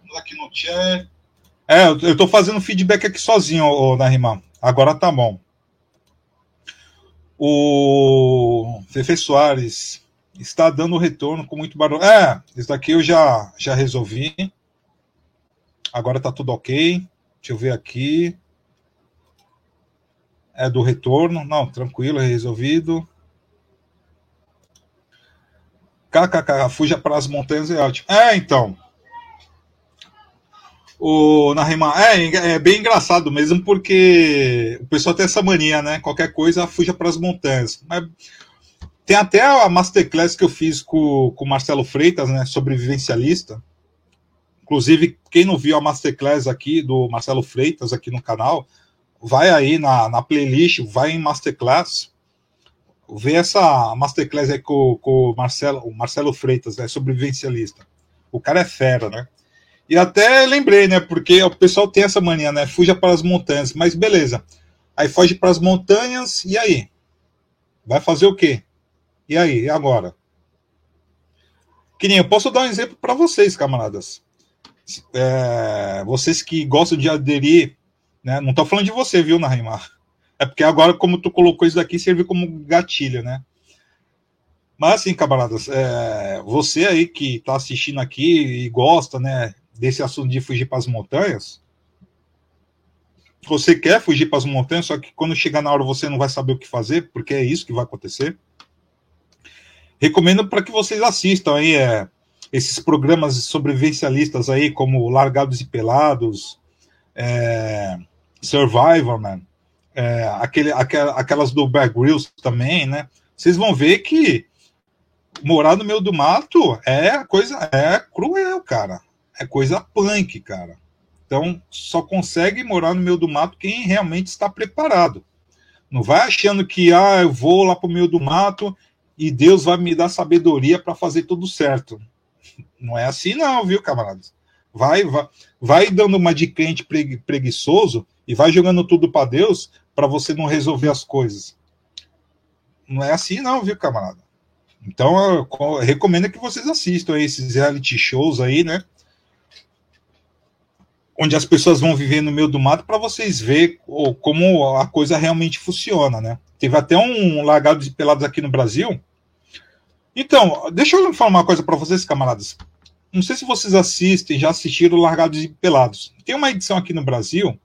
Vamos aqui no chat. É, eu, eu tô fazendo feedback aqui sozinho, ô, Narimã. Agora tá bom. O Fefe Soares. está dando retorno com muito barulho. É, isso daqui eu já, já resolvi. Agora tá tudo ok. Deixa eu ver aqui. É do retorno. Não, tranquilo, é resolvido. KKK, fuja para as montanhas é ótimo. É, então. O Narima, é, é bem engraçado mesmo, porque o pessoal tem essa mania, né? Qualquer coisa, fuja para as montanhas. Mas tem até a masterclass que eu fiz com, com o Marcelo Freitas, né? Sobrevivencialista. Inclusive, quem não viu a masterclass aqui do Marcelo Freitas aqui no canal, vai aí na, na playlist, vai em masterclass, vê essa masterclass aí com, com o Marcelo, o Marcelo Freitas, né? Sobrevivencialista. O cara é fera, né? E até lembrei, né? Porque o pessoal tem essa mania, né? Fuja para as montanhas, mas beleza. Aí foge para as montanhas, e aí? Vai fazer o quê? E aí, e agora? Que nem eu posso dar um exemplo para vocês, camaradas. É, vocês que gostam de aderir, né? Não estou falando de você, viu, Narimar? É porque agora, como tu colocou isso daqui, serve como gatilho, né? Mas assim, camaradas, é, você aí que está assistindo aqui e gosta, né, desse assunto de fugir para as montanhas, você quer fugir para as montanhas, só que quando chegar na hora você não vai saber o que fazer, porque é isso que vai acontecer recomendo para que vocês assistam aí é, esses programas sobrevivencialistas aí, como Largados e Pelados, é, Survivor, man, é, aquele, aquelas do Bear Grylls também, né? Vocês vão ver que morar no meio do mato é coisa é cruel, cara. É coisa punk, cara. Então, só consegue morar no meio do mato quem realmente está preparado. Não vai achando que ah, eu vou lá para o meio do mato e Deus vai me dar sabedoria para fazer tudo certo. Não é assim, não, viu, camaradas? Vai, vai, vai dando uma de crente preguiçoso e vai jogando tudo para Deus para você não resolver as coisas. Não é assim, não, viu, camarada? Então, eu, recomendo que vocês assistam esses reality shows aí, né? Onde as pessoas vão viver no meio do mato para vocês verem como a coisa realmente funciona, né? Teve até um largado de pelados aqui no Brasil. Então, deixa eu falar uma coisa para vocês, camaradas. Não sei se vocês assistem, já assistiram Largados e Pelados. Tem uma edição aqui no Brasil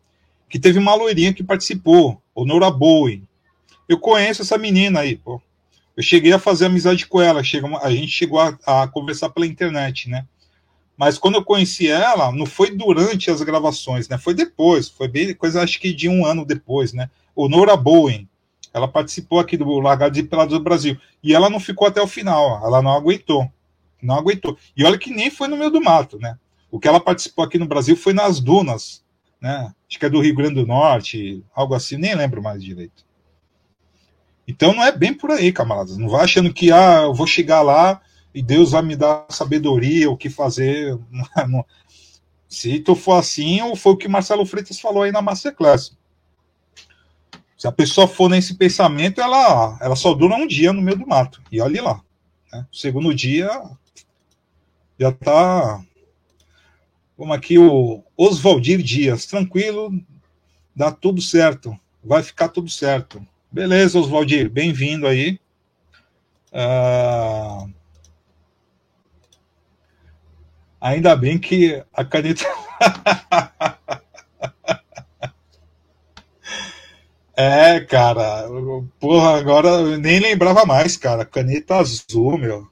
que teve uma loirinha que participou, Honora Bowie. Eu conheço essa menina aí, pô. Eu cheguei a fazer amizade com ela, a gente chegou a, a conversar pela internet, né? Mas quando eu conheci ela, não foi durante as gravações, né? Foi depois, foi bem coisa acho que de um ano depois, né? Honora Bowen. Ela participou aqui do Largado de Pelados do Brasil. E ela não ficou até o final, ela não aguentou. Não aguentou. E olha que nem foi no meio do mato, né? O que ela participou aqui no Brasil foi nas dunas, né? Acho que é do Rio Grande do Norte, algo assim, nem lembro mais direito. Então não é bem por aí, camaradas. Não vai achando que ah, eu vou chegar lá e Deus vai me dar sabedoria, o que fazer. Se tu for assim, foi o que Marcelo Freitas falou aí na Masterclass. Se a pessoa for nesse pensamento, ela, ela só dura um dia no meio do mato. E olhe lá. Né? Segundo dia já está. Como aqui o Oswaldir Dias, tranquilo, dá tudo certo, vai ficar tudo certo. Beleza, Oswaldir, bem-vindo aí. Ah, ainda bem que a caneta. É, cara. Porra, agora eu nem lembrava mais, cara. Caneta azul, meu.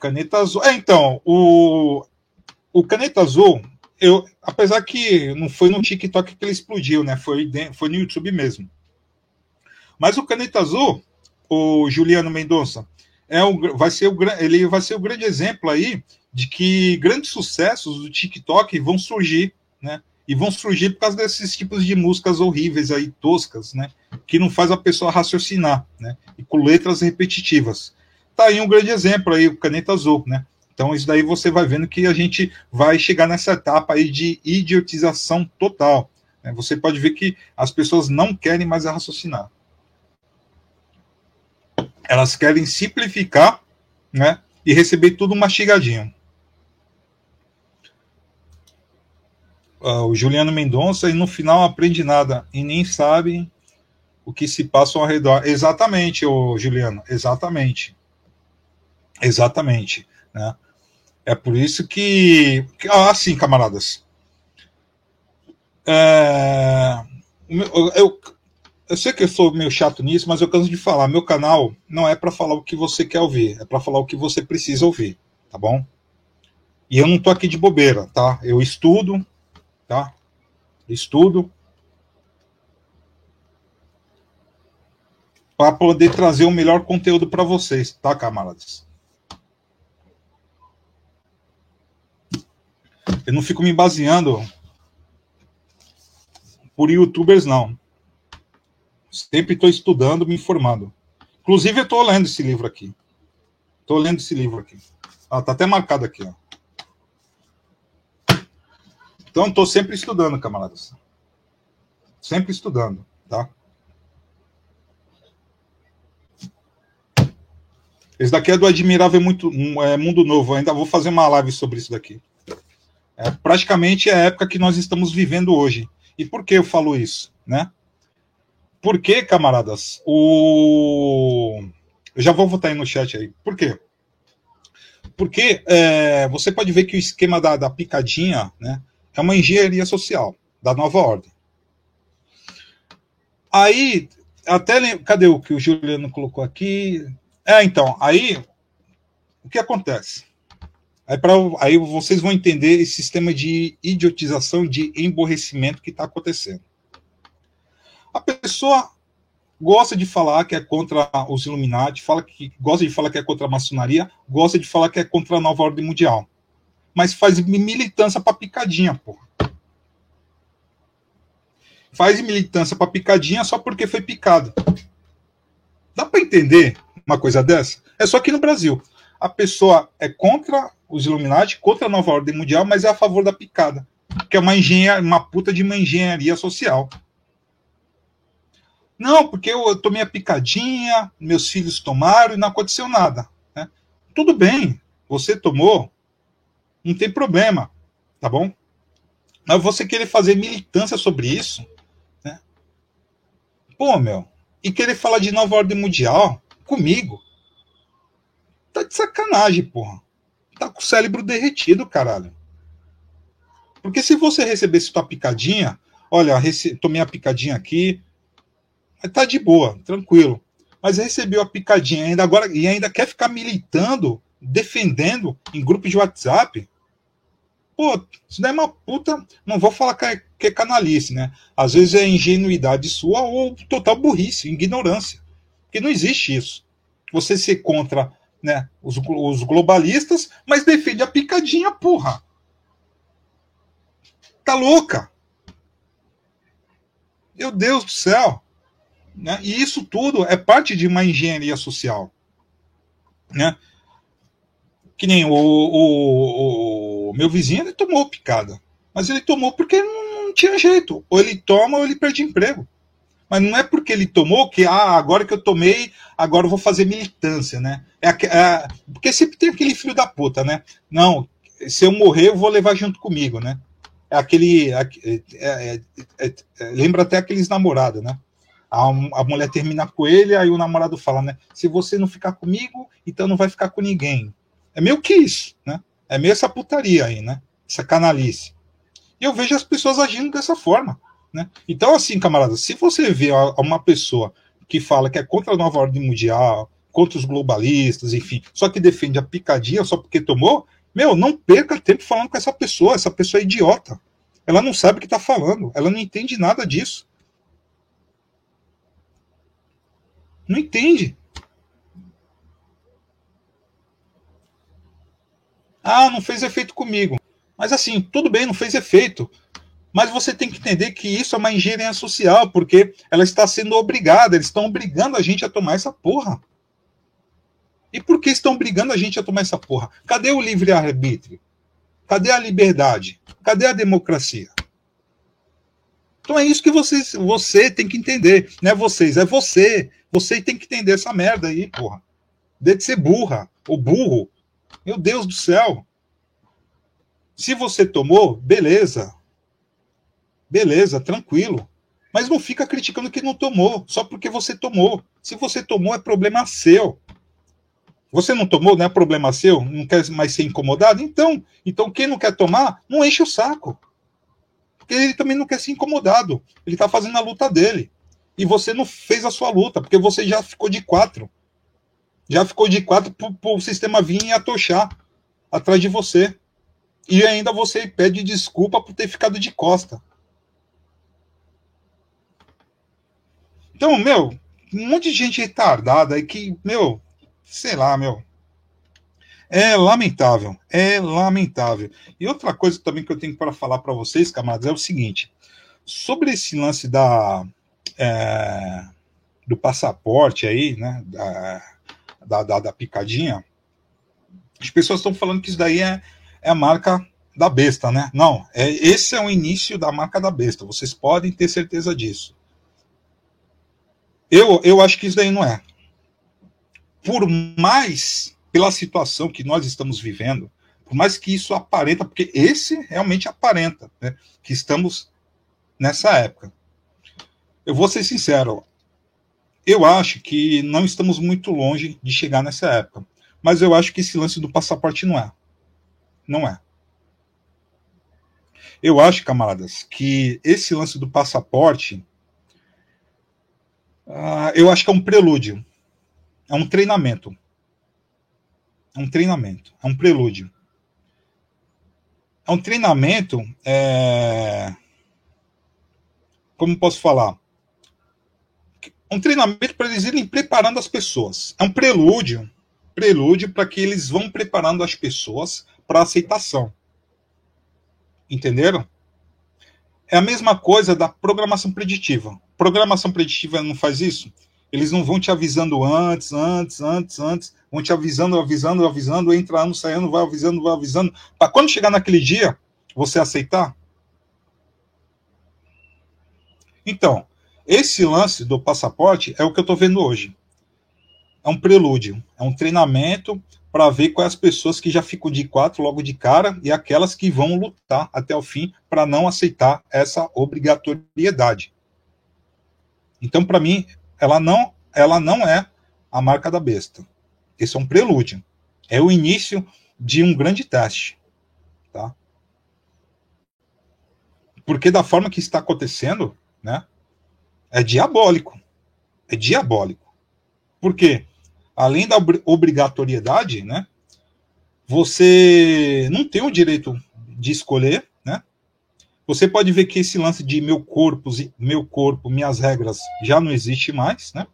Caneta azul. É, então, o, o caneta azul, eu, apesar que não foi no TikTok que ele explodiu, né? Foi, foi no YouTube mesmo. Mas o caneta azul, o Juliano Mendonça, é o, vai ser o, ele vai ser o grande exemplo aí de que grandes sucessos do TikTok vão surgir, né? E vão surgir por causa desses tipos de músicas horríveis aí, toscas, né? Que não faz a pessoa raciocinar, né? E com letras repetitivas. Tá aí um grande exemplo aí, o Caneta Azul, né? Então, isso daí você vai vendo que a gente vai chegar nessa etapa aí de idiotização total. Né? Você pode ver que as pessoas não querem mais raciocinar. Elas querem simplificar, né? E receber tudo mastigadinho. Uh, o Juliano Mendonça e no final aprende nada e nem sabe o que se passa ao redor. Exatamente, o Juliano, exatamente. Exatamente. Né? É por isso que. que ah, sim, camaradas. É, eu, eu sei que eu sou meio chato nisso, mas eu canso de falar. Meu canal não é para falar o que você quer ouvir, é para falar o que você precisa ouvir, tá bom? E eu não tô aqui de bobeira, tá? Eu estudo, tá? Estudo para poder trazer o melhor conteúdo para vocês, tá, camaradas? Eu não fico me baseando por youtubers, não. Sempre estou estudando, me informando. Inclusive, eu estou lendo esse livro aqui. Estou lendo esse livro aqui. Ah, tá até marcado aqui, ó. Então, estou sempre estudando, camaradas. Sempre estudando, tá? Esse daqui é do Admirável Muito, é, Mundo Novo. Eu ainda vou fazer uma live sobre isso daqui. É praticamente a época que nós estamos vivendo hoje. E por que eu falo isso, né? Porque, camaradas, o eu já vou votar aí no chat aí. Por quê? Porque é, você pode ver que o esquema da, da picadinha, né, é uma engenharia social da nova ordem. Aí, até cadê o que o Juliano colocou aqui? É, então, aí o que acontece? Aí, pra, aí vocês vão entender esse sistema de idiotização, de emborrecimento que está acontecendo. A pessoa gosta de falar que é contra os Illuminati, fala que gosta de falar que é contra a maçonaria, gosta de falar que é contra a nova ordem mundial. Mas faz militância para picadinha, porra. Faz militância para picadinha só porque foi picado. Dá para entender uma coisa dessa? É só aqui no Brasil. A pessoa é contra os Illuminati, contra a nova ordem mundial, mas é a favor da picada. Que é uma engenharia, uma puta de uma engenharia social. Não, porque eu tomei a picadinha, meus filhos tomaram e não aconteceu nada. Né? Tudo bem, você tomou, não tem problema, tá bom? Mas você querer fazer militância sobre isso, né? Pô, meu, e querer falar de nova ordem mundial comigo, tá de sacanagem, porra tá com o cérebro derretido, caralho. Porque se você recebesse tua picadinha, olha, rece... tomei a picadinha aqui, tá de boa, tranquilo. Mas recebeu a picadinha ainda agora e ainda quer ficar militando, defendendo em grupos de WhatsApp. Pô, isso daí é uma puta. Não vou falar que é, que é canalice, né? Às vezes é ingenuidade sua ou total burrice, ignorância. Porque não existe isso. Você ser contra né, os, os globalistas, mas defende a picadinha, porra. Tá louca? Meu Deus do céu. Né? E isso tudo é parte de uma engenharia social. Né? Que nem o, o, o meu vizinho, ele tomou picada. Mas ele tomou porque não tinha jeito. Ou ele toma ou ele perde emprego. Mas não é porque ele tomou que, ah, agora que eu tomei, agora eu vou fazer militância, né? É, é, porque sempre tem aquele filho da puta, né? Não, se eu morrer, eu vou levar junto comigo, né? É aquele. É, é, é, é lembra até aqueles namorados, né? A, a mulher termina com ele, aí o namorado fala, né? Se você não ficar comigo, então não vai ficar com ninguém. É meio que isso, né? É meio essa putaria aí, né? Essa canalice. E eu vejo as pessoas agindo dessa forma. Né? Então, assim, camarada, se você vê uma pessoa que fala que é contra a nova ordem mundial, contra os globalistas, enfim, só que defende a picadinha só porque tomou, meu, não perca tempo falando com essa pessoa. Essa pessoa é idiota. Ela não sabe o que está falando. Ela não entende nada disso. Não entende. Ah, não fez efeito comigo. Mas assim, tudo bem, não fez efeito. Mas você tem que entender que isso é uma engenharia social, porque ela está sendo obrigada, eles estão obrigando a gente a tomar essa porra. E por que estão obrigando a gente a tomar essa porra? Cadê o livre-arbítrio? Cadê a liberdade? Cadê a democracia? Então é isso que você, você tem que entender. Não é vocês, é você. Você tem que entender essa merda aí, porra. De ser burra, ou burro. Meu Deus do céu. Se você tomou, beleza. Beleza, tranquilo. Mas não fica criticando que não tomou, só porque você tomou. Se você tomou, é problema seu. Você não tomou, não é problema seu, não quer mais ser incomodado? Então, então quem não quer tomar, não enche o saco. Porque ele também não quer ser incomodado. Ele está fazendo a luta dele. E você não fez a sua luta, porque você já ficou de quatro. Já ficou de quatro para o sistema vir e atochar atrás de você. E ainda você pede desculpa por ter ficado de costa. Então, meu, um monte de gente retardada que, meu, sei lá, meu. É lamentável, é lamentável. E outra coisa também que eu tenho para falar para vocês, camaradas, é o seguinte: sobre esse lance da é, do passaporte aí, né, da, da, da, da picadinha, as pessoas estão falando que isso daí é, é a marca da besta, né? Não, é, esse é o início da marca da besta. Vocês podem ter certeza disso. Eu, eu acho que isso daí não é. Por mais pela situação que nós estamos vivendo, por mais que isso aparenta, porque esse realmente aparenta, né, que estamos nessa época. Eu vou ser sincero, eu acho que não estamos muito longe de chegar nessa época, mas eu acho que esse lance do passaporte não é. Não é. Eu acho, camaradas, que esse lance do passaporte Uh, eu acho que é um prelúdio. É um treinamento. É um treinamento. É um prelúdio. É um treinamento. É... Como posso falar? Um treinamento para eles irem preparando as pessoas. É um prelúdio. Prelúdio para que eles vão preparando as pessoas para aceitação. Entenderam? É a mesma coisa da programação preditiva. Programação preditiva não faz isso? Eles não vão te avisando antes, antes, antes, antes, vão te avisando, avisando, avisando, entra ano, sai ano, vai avisando, vai avisando, para quando chegar naquele dia, você aceitar? Então, esse lance do passaporte é o que eu estou vendo hoje. É um prelúdio, é um treinamento para ver quais as pessoas que já ficam de quatro logo de cara e aquelas que vão lutar até o fim para não aceitar essa obrigatoriedade. Então, para mim, ela não, ela não é a marca da besta. Esse é um prelúdio. É o início de um grande teste, tá? Porque da forma que está acontecendo, né, é diabólico. É diabólico. Por quê? além da obrigatoriedade, né, você não tem o direito de escolher, né? Você pode ver que esse lance de meu corpo, meu corpo, minhas regras já não existe mais, né?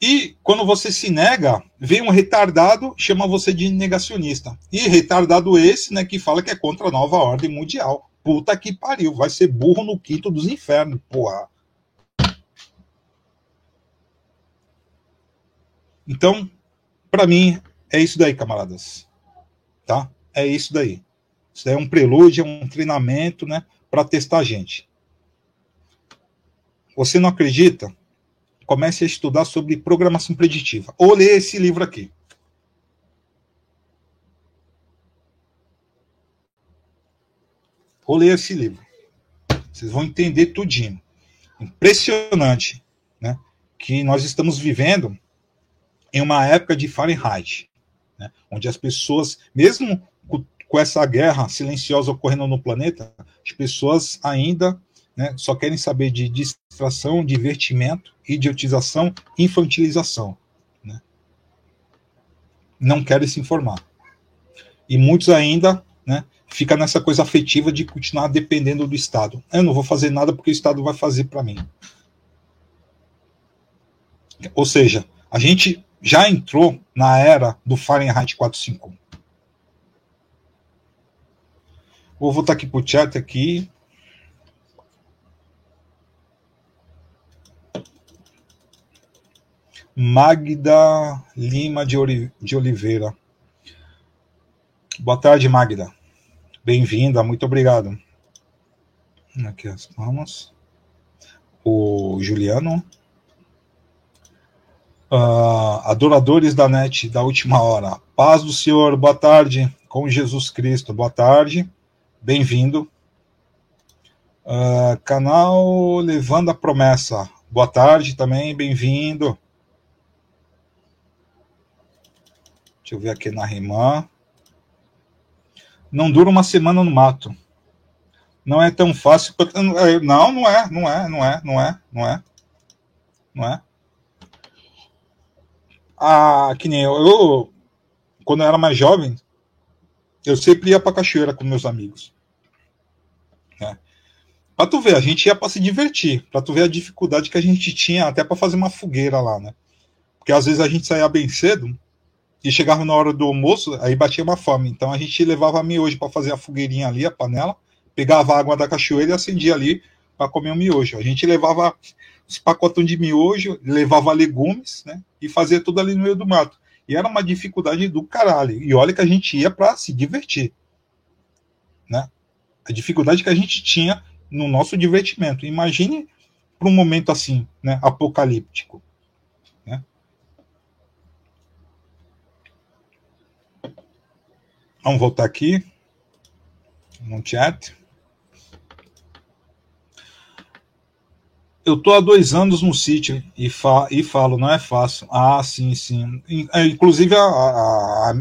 E quando você se nega, vem um retardado, chama você de negacionista. E retardado esse, né, que fala que é contra a nova ordem mundial. Puta que pariu, vai ser burro no quinto dos infernos, porra. Então, para mim, é isso daí, camaradas. Tá? É isso daí. Isso daí é um prelúdio, é um treinamento, né? Para testar a gente. Você não acredita? Comece a estudar sobre programação preditiva. Ou ler esse livro aqui. Ou ler esse livro. Vocês vão entender tudinho. Impressionante, né? Que nós estamos vivendo em uma época de Fahrenheit, né, onde as pessoas, mesmo com essa guerra silenciosa ocorrendo no planeta, as pessoas ainda né, só querem saber de distração, divertimento, idiotização, infantilização. Né? Não querem se informar. E muitos ainda né, ficam nessa coisa afetiva de continuar dependendo do Estado. Eu não vou fazer nada porque o Estado vai fazer para mim. Ou seja, a gente já entrou na era do Fahrenheit 451. Vou voltar aqui para o chat aqui. Magda Lima de Oliveira. Boa tarde, Magda. Bem-vinda, muito obrigado. Aqui as palmas. O Juliano. Uh, adoradores da net da última hora. Paz do Senhor, boa tarde, com Jesus Cristo, boa tarde, bem-vindo. Uh, canal Levando a Promessa, boa tarde também, bem-vindo. Deixa eu ver aqui na Rimã. Não dura uma semana no mato. Não é tão fácil. Não, não é, não é, não é, não é, não é. Não é. Ah, que nem eu, eu quando eu era mais jovem, eu sempre ia para cachoeira com meus amigos. É. Para tu ver, a gente ia para se divertir, para tu ver a dificuldade que a gente tinha até para fazer uma fogueira lá, né? Porque às vezes a gente saía bem cedo e chegava na hora do almoço, aí batia uma fome. Então a gente levava miojo para fazer a fogueirinha ali, a panela, pegava a água da cachoeira e acendia ali para comer o miojo. A gente levava os pacotões de miojo, levava legumes, né? E fazia tudo ali no meio do mato. E era uma dificuldade do caralho. E olha que a gente ia para se divertir. Né? A dificuldade que a gente tinha no nosso divertimento. Imagine para um momento assim, né, apocalíptico. Vamos voltar aqui chat. eu tô há dois anos no sítio e, fa e falo, não é fácil. Ah, sim, sim. É, inclusive, a, a,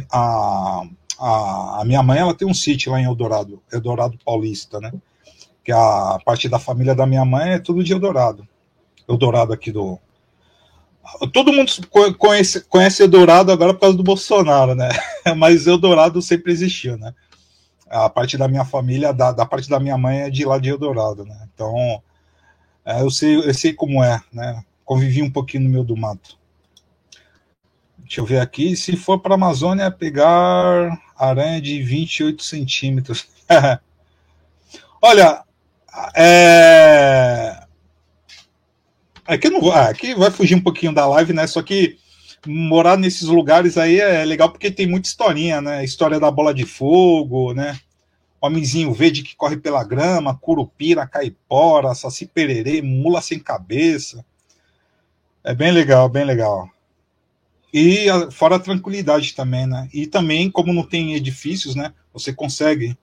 a, a, minha mãe ela tem um sítio lá em Eldorado, Eldorado Paulista, né? Que a parte da família da minha mãe é tudo de Eldorado. Eldorado aqui do. Todo mundo conhece, conhece Eldorado agora por causa do Bolsonaro, né? Mas Eldorado sempre existiu, né? A parte da minha família, da, da parte da minha mãe é de lá de Eldorado, né? Então é, eu, sei, eu sei como é, né? Convivi um pouquinho no meio do mato. Deixa eu ver aqui. Se for para a Amazônia, pegar aranha de 28 centímetros. Olha, é. Aqui não. Ah, aqui vai fugir um pouquinho da live, né? Só que morar nesses lugares aí é legal porque tem muita historinha, né? História da bola de fogo, né? homenzinho verde que corre pela grama, curupira, caipora, saci pererê, mula sem cabeça. É bem legal, bem legal. E fora a tranquilidade também, né? E também, como não tem edifícios, né? Você consegue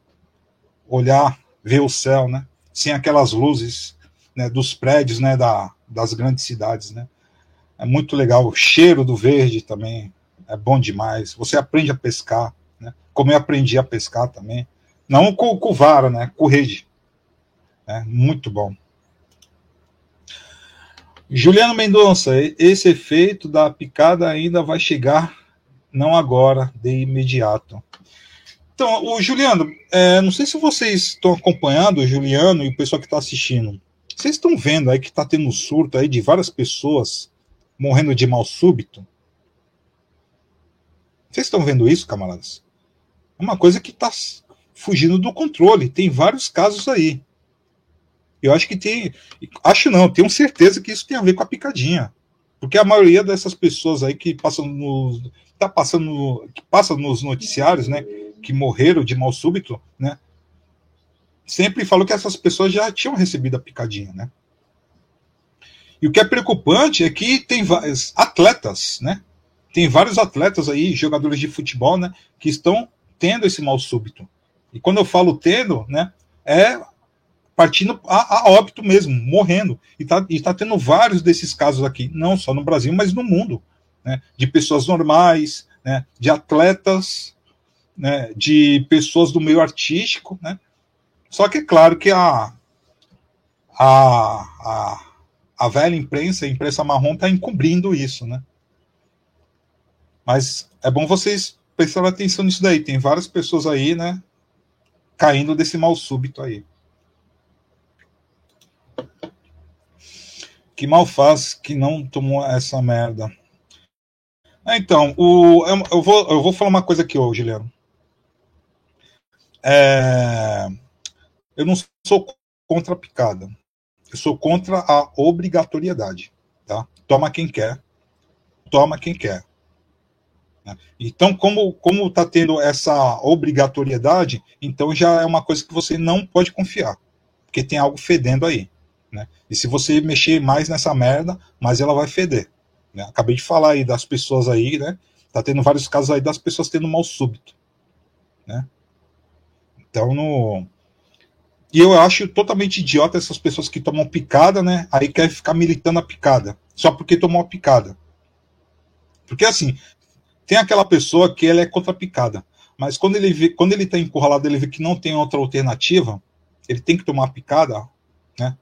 olhar, ver o céu, né? Sem aquelas luzes né, dos prédios, né? Da, das grandes cidades, né? É muito legal. O cheiro do verde também é bom demais. Você aprende a pescar, né? Como eu aprendi a pescar também. Não com, com vara, né? Com rede. É, muito bom. Juliano Mendonça, esse efeito da picada ainda vai chegar, não agora, de imediato. Então, o Juliano, é, não sei se vocês estão acompanhando, o Juliano e o pessoal que está assistindo. Vocês estão vendo aí que está tendo um surto aí de várias pessoas morrendo de mal súbito? Vocês estão vendo isso, camaradas? É uma coisa que está fugindo do controle. Tem vários casos aí. Eu acho que tem. Acho não, tenho certeza que isso tem a ver com a picadinha. Porque a maioria dessas pessoas aí que passam no. tá passando. que passa nos noticiários, né? Que morreram de mal súbito, né? Sempre falou que essas pessoas já tinham recebido a picadinha, né? E o que é preocupante é que tem vários atletas, né? Tem vários atletas aí, jogadores de futebol, né? Que estão tendo esse mal súbito. E quando eu falo tendo, né, é partindo a, a óbito mesmo, morrendo. E está tá tendo vários desses casos aqui, não só no Brasil, mas no mundo, né, de pessoas normais, né, de atletas, né, de pessoas do meio artístico, né. Só que é claro que a, a, a, a velha imprensa, a imprensa marrom, está encobrindo isso, né. Mas é bom vocês prestarem atenção nisso daí. Tem várias pessoas aí, né, caindo desse mal súbito aí. Que mal faz que não tomou essa merda. É, então, o, eu, eu, vou, eu vou falar uma coisa aqui, ô, Juliano. É, eu não sou contra a picada. Eu sou contra a obrigatoriedade. Tá? Toma quem quer. Toma quem quer. Né? Então, como como está tendo essa obrigatoriedade, então já é uma coisa que você não pode confiar, porque tem algo fedendo aí. Né? E se você mexer mais nessa merda, mais ela vai feder. Né? Acabei de falar aí das pessoas aí, né? Tá tendo vários casos aí das pessoas tendo mal súbito, né? Então, no... E eu acho totalmente idiota essas pessoas que tomam picada, né? Aí quer ficar militando a picada, só porque tomou a picada. Porque assim, Tem aquela pessoa que ela é contrapicada, mas quando ele vê, quando ele está encurralado, ele vê que não tem outra alternativa, ele tem que tomar a picada, né?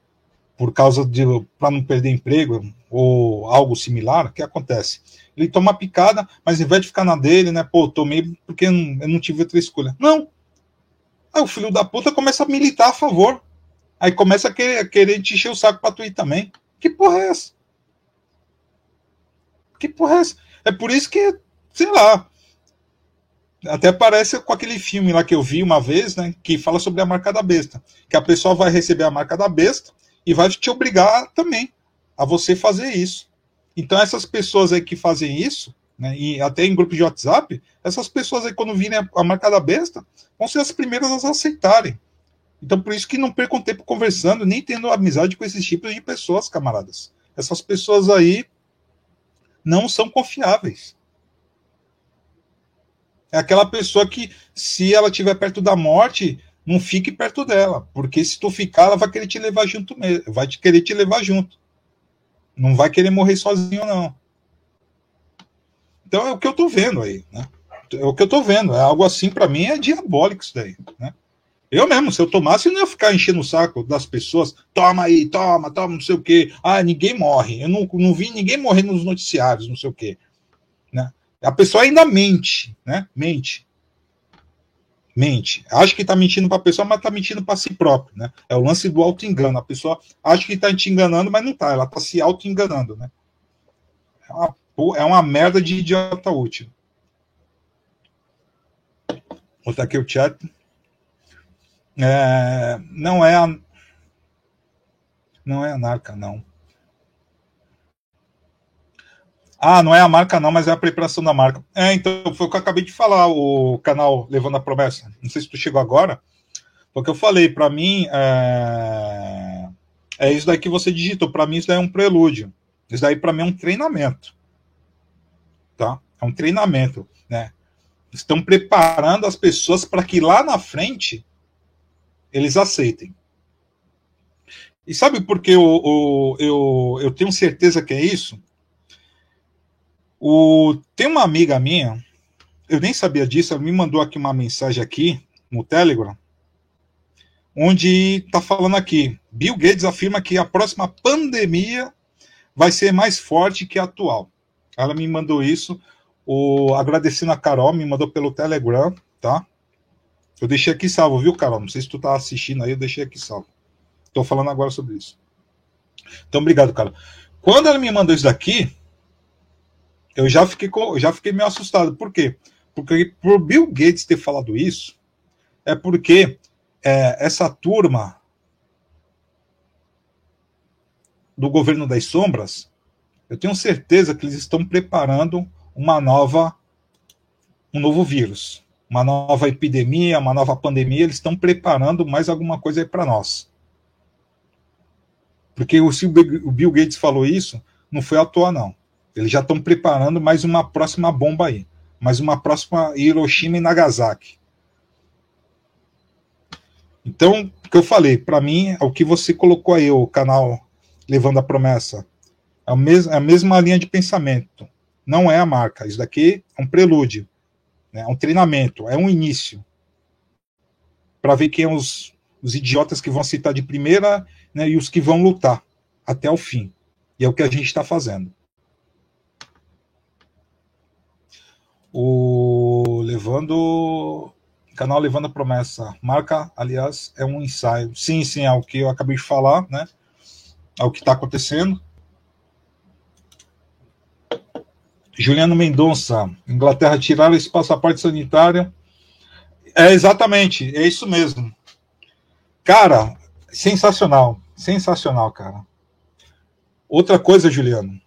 Por causa de para não perder emprego ou algo similar, o que acontece? Ele toma a picada, mas ao invés de ficar na dele, né? Pô, tomei porque eu não tive outra escolha. Não. Aí o filho da puta começa a militar a favor. Aí começa a querer, querer te encher o saco pra tu ir também. Que porra é essa? Que porra é essa? É por isso que, sei lá. Até parece com aquele filme lá que eu vi uma vez, né? Que fala sobre a marca da besta. Que a pessoa vai receber a marca da besta e vai te obrigar também a você fazer isso. Então, essas pessoas aí que fazem isso, né, e até em grupos de WhatsApp, essas pessoas aí, quando virem a, a marca da besta, vão ser as primeiras a aceitarem. Então, por isso que não percam tempo conversando, nem tendo amizade com esses tipos de pessoas, camaradas. Essas pessoas aí não são confiáveis. É aquela pessoa que, se ela estiver perto da morte, não fique perto dela, porque se tu ficar, ela vai querer te levar junto mesmo, vai te querer te levar junto. Não vai querer morrer sozinho, não. Então é o que eu tô vendo aí, né? É o que eu tô vendo. É algo assim, para mim, é diabólico isso daí, né? Eu mesmo, se eu tomasse, eu não ia ficar enchendo o saco das pessoas. Toma aí, toma, toma, não sei o quê. Ah, ninguém morre. Eu não, não vi ninguém morrer nos noticiários, não sei o quê. Né? A pessoa ainda mente, né? Mente. Mente. Acha que está mentindo para a pessoa, mas está mentindo para si próprio, né? É o lance do auto-engano. A pessoa acha que está te enganando, mas não está. Ela está se auto-enganando, né? É uma, é uma merda de idiota útil. Vou botar aqui o chat. É, não é a, não é a marca, não. Ah, não é a marca, não, mas é a preparação da marca. É, então, foi o que eu acabei de falar, o canal Levando a Promessa. Não sei se tu chegou agora. Porque eu falei, para mim, é... é isso daí que você digitou. Para mim, isso daí é um prelúdio. Isso daí, para mim, é um treinamento. Tá? É um treinamento, né? Estão preparando as pessoas para que lá na frente eles aceitem. E sabe por que eu, eu, eu, eu tenho certeza que é isso? O, tem uma amiga minha, eu nem sabia disso, ela me mandou aqui uma mensagem aqui no Telegram, onde está falando aqui, Bill Gates afirma que a próxima pandemia vai ser mais forte que a atual. Ela me mandou isso, o, agradecendo a Carol, me mandou pelo Telegram, tá? Eu deixei aqui salvo, viu, Carol? Não sei se tu tá assistindo aí, eu deixei aqui salvo. Estou falando agora sobre isso. Então, obrigado, Carol. Quando ela me mandou isso daqui, eu já fiquei, já fiquei meio assustado. Por quê? Porque por Bill Gates ter falado isso, é porque é, essa turma do governo das sombras, eu tenho certeza que eles estão preparando uma nova, um novo vírus uma nova epidemia, uma nova pandemia, eles estão preparando mais alguma coisa aí para nós. Porque o, o Bill Gates falou isso, não foi à toa, não. Eles já estão preparando mais uma próxima bomba aí. Mais uma próxima Hiroshima e Nagasaki. Então, o que eu falei, para mim, é o que você colocou aí, o canal Levando a Promessa. A, mes a mesma linha de pensamento. Não é a marca. Isso daqui é um prelúdio. Né? É um treinamento, é um início. Para ver quem é os, os idiotas que vão aceitar de primeira né, e os que vão lutar até o fim. E é o que a gente está fazendo. O levando canal levando a promessa. Marca, aliás, é um ensaio. Sim, sim, é o que eu acabei de falar, né? É o que está acontecendo. Juliano Mendonça, Inglaterra tiraram esse passaporte sanitário. É exatamente, é isso mesmo. Cara, sensacional, sensacional, cara. Outra coisa, Juliano.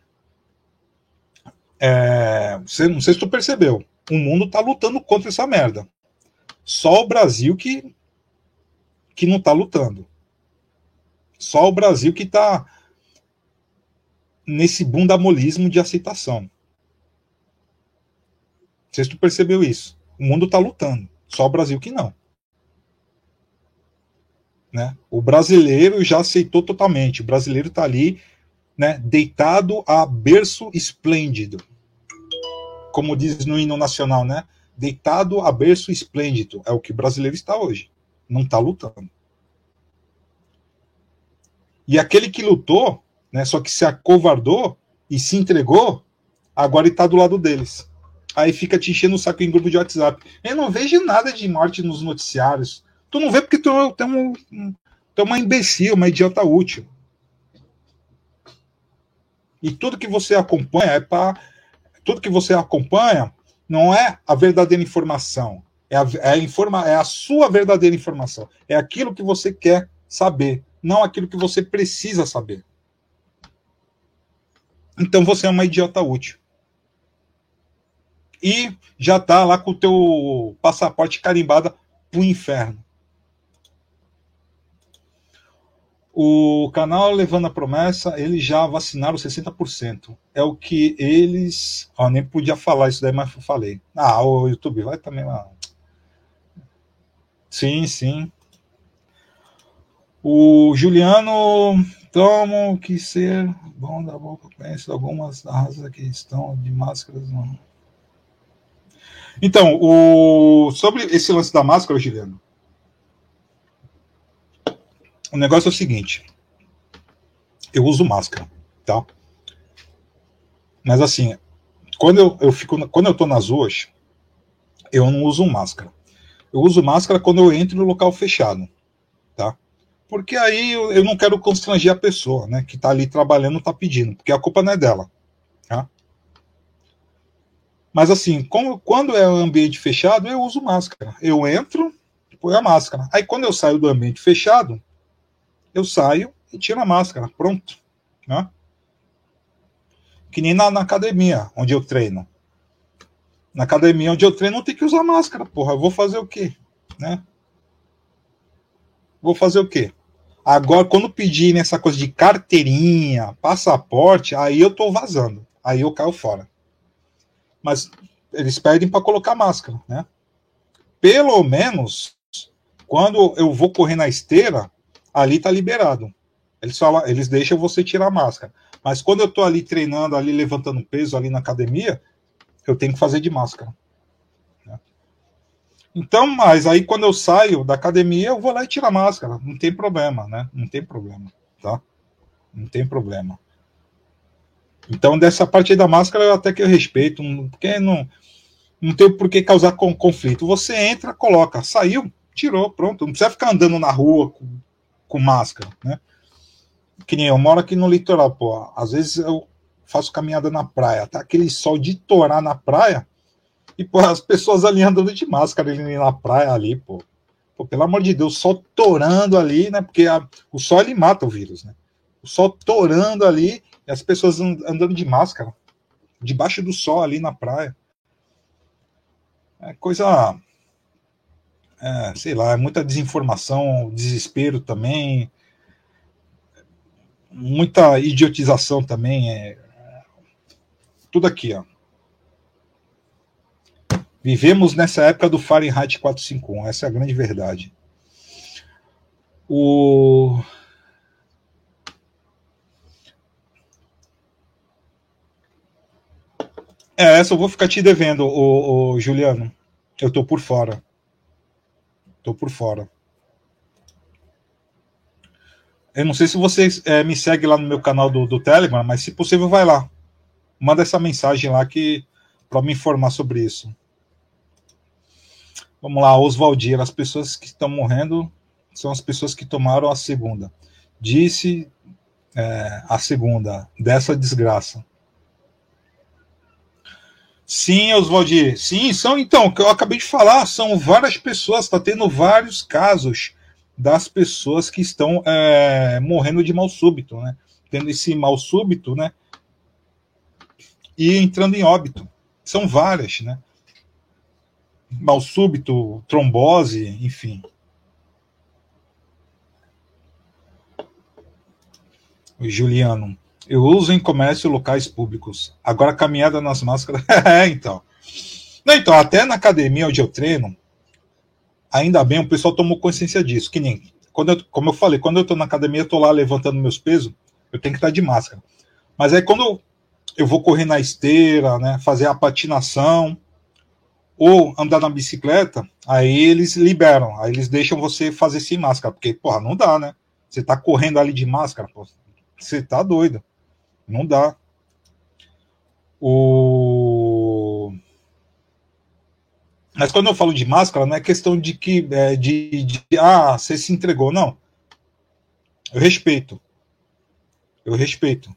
É, você, não sei se tu percebeu. O mundo tá lutando contra essa merda. Só o Brasil que, que não tá lutando. Só o Brasil que tá nesse bundamolismo de aceitação. Não sei se tu percebeu isso. O mundo está lutando. Só o Brasil que não. Né? O brasileiro já aceitou totalmente. O brasileiro está ali, né, deitado a berço esplêndido. como diz no hino nacional, né? Deitado a berço esplêndido. É o que o brasileiro está hoje. Não está lutando. E aquele que lutou, né, só que se acovardou e se entregou, agora está do lado deles. Aí fica te enchendo o saco em grupo de WhatsApp. Eu não vejo nada de morte nos noticiários. Tu não vê porque tu, é, um, tu é uma imbecil, uma idiota útil. E tudo que você acompanha é para. Tudo que você acompanha não é a verdadeira informação. É a, é, a informa, é a sua verdadeira informação. É aquilo que você quer saber, não aquilo que você precisa saber. Então você é uma idiota útil. E já tá lá com o teu passaporte carimbado pro inferno. O canal Levando a Promessa, eles já vacinaram 60%. É o que eles. Ó, nem podia falar isso daí, mas falei. Ah, o YouTube vai também lá. Sim, sim. O Juliano tomo que ser bom da boca. Conheço algumas raças que estão de máscaras. Não. Então, o... sobre esse lance da máscara, Juliano, o negócio é o seguinte. Eu uso máscara, tá? Mas assim, quando eu, eu fico, quando eu tô nas ruas, eu não uso máscara. Eu uso máscara quando eu entro no local fechado, tá? Porque aí eu, eu não quero constranger a pessoa, né, que tá ali trabalhando, tá pedindo, porque a culpa não é dela, tá? Mas assim, como, quando é ambiente fechado, eu uso máscara. Eu entro, põe a máscara. Aí quando eu saio do ambiente fechado, eu saio e tiro a máscara, pronto. Né? Que nem na, na, academia, onde eu treino. Na academia onde eu treino, não tem que usar máscara, porra. Eu vou fazer o quê? Né? Vou fazer o quê? Agora, quando pedirem essa coisa de carteirinha, passaporte, aí eu tô vazando. Aí eu caio fora. Mas eles pedem para colocar máscara, né? Pelo menos, quando eu vou correr na esteira, ali está liberado. Eles, falam, eles deixam você tirar a máscara. Mas quando eu estou ali treinando, ali levantando peso, ali na academia, eu tenho que fazer de máscara. Né? Então, mas aí quando eu saio da academia, eu vou lá e tiro a máscara. Não tem problema, né? Não tem problema, tá? Não tem problema. Então, dessa parte da máscara, até que eu respeito, porque não, não tem por que causar conflito. Você entra, coloca, saiu, tirou, pronto. Não precisa ficar andando na rua com com máscara, né? Que nem eu moro aqui no litoral, pô. Às vezes eu faço caminhada na praia, tá aquele sol de torar na praia, e pô, as pessoas ali andando de máscara ali na praia ali, pô. Pô, pelo amor de Deus, sol torando ali, né? Porque a, o sol ele mata o vírus, né? O sol torando ali e as pessoas andando de máscara, debaixo do sol ali na praia. É coisa é, sei lá, muita desinformação, desespero também, muita idiotização também, é, tudo aqui, ó. Vivemos nessa época do Fahrenheit 451, essa é a grande verdade. O É, essa eu vou ficar te devendo, o, Juliano. Eu tô por fora. Tô por fora. Eu não sei se você é, me segue lá no meu canal do, do Telegram, mas se possível, vai lá. Manda essa mensagem lá que para me informar sobre isso. Vamos lá, Oswaldir. As pessoas que estão morrendo são as pessoas que tomaram a segunda. Disse é, a segunda dessa desgraça. Sim, Oswaldir. Sim, são então, o que eu acabei de falar, são várias pessoas, está tendo vários casos das pessoas que estão é, morrendo de mal súbito, né? Tendo esse mal súbito, né? E entrando em óbito. São várias, né? Mal súbito, trombose, enfim. O Juliano. Eu uso em comércio locais públicos. Agora, caminhada nas máscaras. é, então. Não, então, até na academia onde eu treino, ainda bem, o pessoal tomou consciência disso. Que nem, quando eu, como eu falei, quando eu tô na academia, eu tô lá levantando meus pesos, eu tenho que estar de máscara. Mas aí quando eu vou correr na esteira, né, fazer a patinação, ou andar na bicicleta, aí eles liberam, aí eles deixam você fazer sem máscara, porque, porra, não dá, né? Você tá correndo ali de máscara, pô, você tá doido. Não dá. O... Mas quando eu falo de máscara, não é questão de que é, de, de ah, você se entregou, não. Eu respeito. Eu respeito.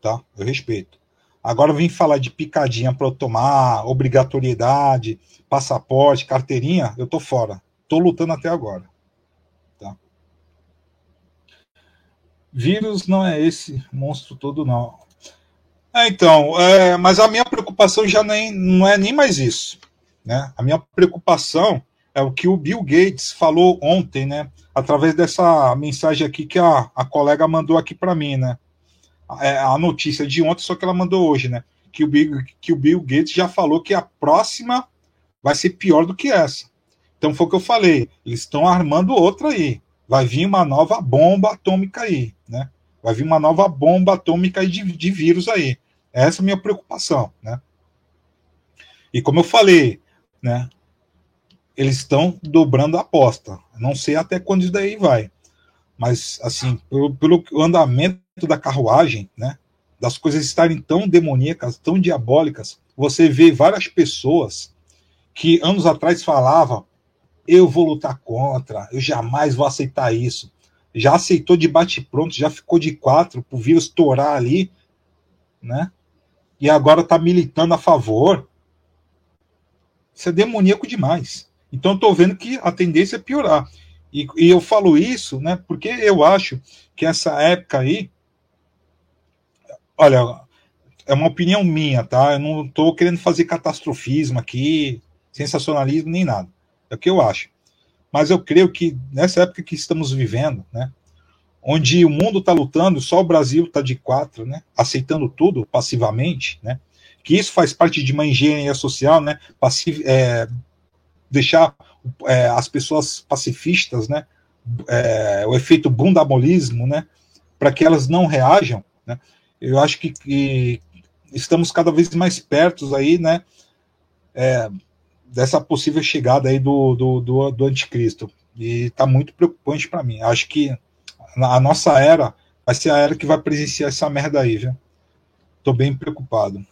Tá? Eu respeito. Agora vim falar de picadinha para eu tomar, obrigatoriedade, passaporte, carteirinha, eu tô fora. Tô lutando até agora. Vírus não é esse monstro todo, não. É, então, é, mas a minha preocupação já nem, não é nem mais isso. Né? A minha preocupação é o que o Bill Gates falou ontem, né? Através dessa mensagem aqui que a, a colega mandou aqui para mim, né? é, a notícia de ontem, só que ela mandou hoje, né? Que o, Bill, que o Bill Gates já falou que a próxima vai ser pior do que essa. Então foi o que eu falei. Eles estão armando outra aí. Vai vir uma nova bomba atômica aí, né? Vai vir uma nova bomba atômica de, de vírus aí. Essa é a minha preocupação, né? E como eu falei, né? Eles estão dobrando a aposta. Não sei até quando isso daí vai. Mas, assim, pelo, pelo andamento da carruagem, né, das coisas estarem tão demoníacas, tão diabólicas, você vê várias pessoas que anos atrás falavam: eu vou lutar contra, eu jamais vou aceitar isso. Já aceitou de bate-pronto, já ficou de quatro para o vírus estourar ali, né? E agora está militando a favor. Isso é demoníaco demais. Então, estou vendo que a tendência é piorar. E, e, eu falo isso, né? Porque eu acho que essa época aí Olha, é uma opinião minha, tá? Eu não estou querendo fazer catastrofismo aqui, sensacionalismo, nem nada. É o que eu acho. Mas eu creio que nessa época que estamos vivendo, né? Onde o mundo está lutando, só o Brasil está de quatro, né? Aceitando tudo passivamente, né? Que isso faz parte de uma engenharia social, né? Passiv é, deixar é, as pessoas pacifistas, né? É, o efeito bundamolismo, né? Para que elas não reajam, né? eu acho que, que estamos cada vez mais perto aí, né, é, dessa possível chegada aí do, do, do, do anticristo. E está muito preocupante para mim. Acho que a nossa era vai ser a era que vai presenciar essa merda aí, viu? Tô bem preocupado.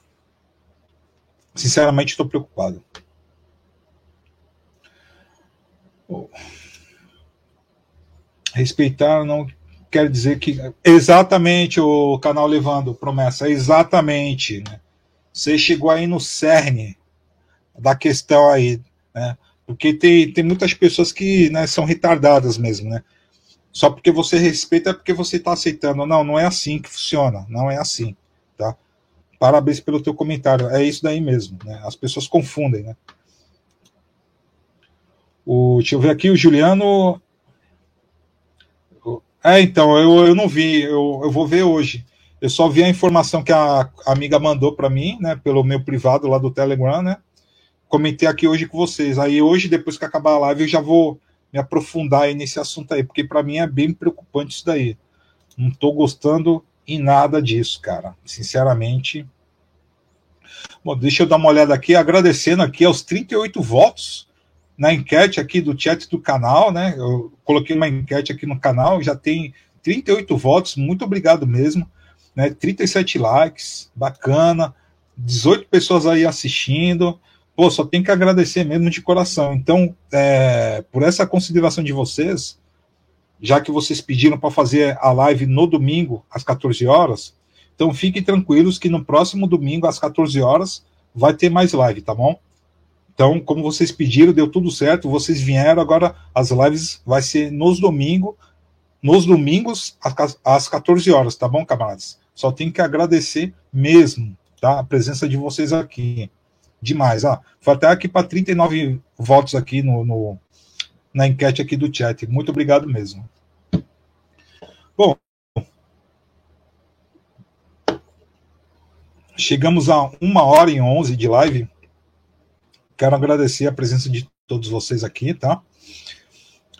Sinceramente, estou preocupado. Respeitar não quer dizer que. Exatamente, o canal Levando Promessa, exatamente. Né? Você chegou aí no cerne da questão aí, né? Porque tem, tem muitas pessoas que né, são retardadas mesmo, né? Só porque você respeita é porque você está aceitando. Não, não é assim que funciona. Não é assim, tá? Parabéns pelo teu comentário. É isso daí mesmo, né? As pessoas confundem, né? O, deixa eu ver aqui, o Juliano é, então, eu, eu não vi, eu, eu vou ver hoje. Eu só vi a informação que a amiga mandou para mim, né, pelo meu privado lá do Telegram, né? Comentei aqui hoje com vocês. Aí hoje, depois que acabar a live, eu já vou me aprofundar aí nesse assunto aí, porque para mim é bem preocupante isso daí. Não estou gostando em nada disso, cara. Sinceramente. Bom, deixa eu dar uma olhada aqui, agradecendo aqui aos 38 votos na enquete aqui do chat do canal, né? Eu coloquei uma enquete aqui no canal, já tem 38 votos, muito obrigado mesmo, né? 37 likes, bacana, 18 pessoas aí assistindo. Pô, só tem que agradecer mesmo de coração. Então, é, por essa consideração de vocês, já que vocês pediram para fazer a live no domingo às 14 horas, então fiquem tranquilos que no próximo domingo às 14 horas vai ter mais live, tá bom? Então, como vocês pediram, deu tudo certo, vocês vieram, agora as lives vai ser nos domingos, nos domingos às 14 horas, tá bom, camaradas? Só tenho que agradecer mesmo, tá? A presença de vocês aqui. Demais, ah, foi até aqui para 39 votos aqui no, no, na enquete aqui do chat. Muito obrigado mesmo. Bom, chegamos a uma hora e onze de live. Quero agradecer a presença de todos vocês aqui, tá?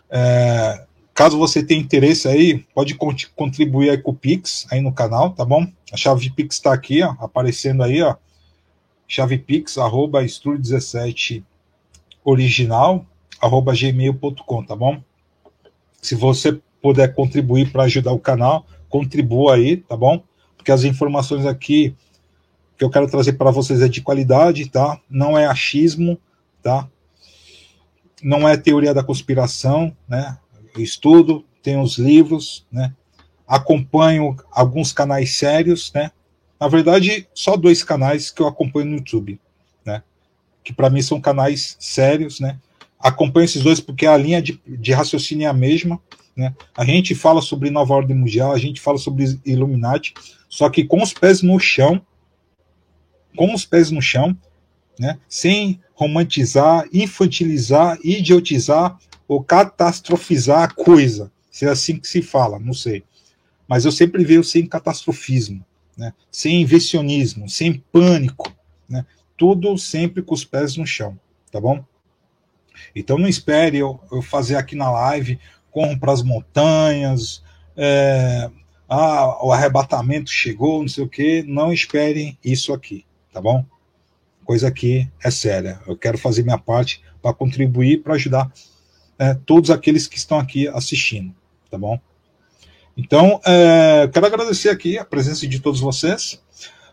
É, caso você tenha interesse aí, pode contribuir aí com o Pix aí no canal, tá bom? A chave Pix está aqui, ó, aparecendo aí, ó. Chave Pix, arroba estúdio17 original, arroba gmail.com, tá bom? Se você puder contribuir para ajudar o canal, contribua aí, tá bom? Porque as informações aqui que eu quero trazer para vocês é de qualidade, tá? Não é achismo, tá? Não é teoria da conspiração, né? Eu estudo, tenho os livros, né? Acompanho alguns canais sérios, né? Na verdade, só dois canais que eu acompanho no YouTube, né? Que para mim são canais sérios, né? Acompanho esses dois porque a linha de, de raciocínio é a mesma, né? A gente fala sobre nova ordem mundial, a gente fala sobre Illuminati, só que com os pés no chão, com os pés no chão, né? Sem romantizar, infantilizar, idiotizar ou catastrofizar a coisa. Se é assim que se fala, não sei. Mas eu sempre vejo sem catastrofismo, né? sem invencionismo, sem pânico, né? tudo sempre com os pés no chão, tá bom? Então não espere eu, eu fazer aqui na live, corram para as montanhas, é, ah, o arrebatamento chegou, não sei o que, não esperem isso aqui, tá bom? Coisa aqui é séria. Eu quero fazer minha parte para contribuir, para ajudar é, todos aqueles que estão aqui assistindo, tá bom? Então, é, quero agradecer aqui a presença de todos vocês,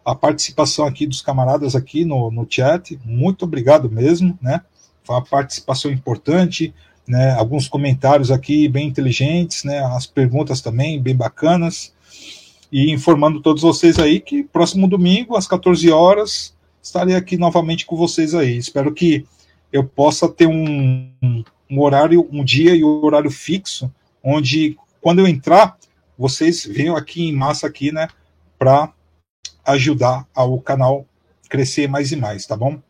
a participação aqui dos camaradas aqui no, no chat, muito obrigado mesmo, né? Foi uma participação importante, né? Alguns comentários aqui bem inteligentes, né? As perguntas também bem bacanas. E informando todos vocês aí que próximo domingo, às 14 horas, estarei aqui novamente com vocês aí. Espero que eu possa ter um, um horário, um dia e um horário fixo, onde quando eu entrar, vocês venham aqui em massa aqui, né, para ajudar ao canal crescer mais e mais, tá bom?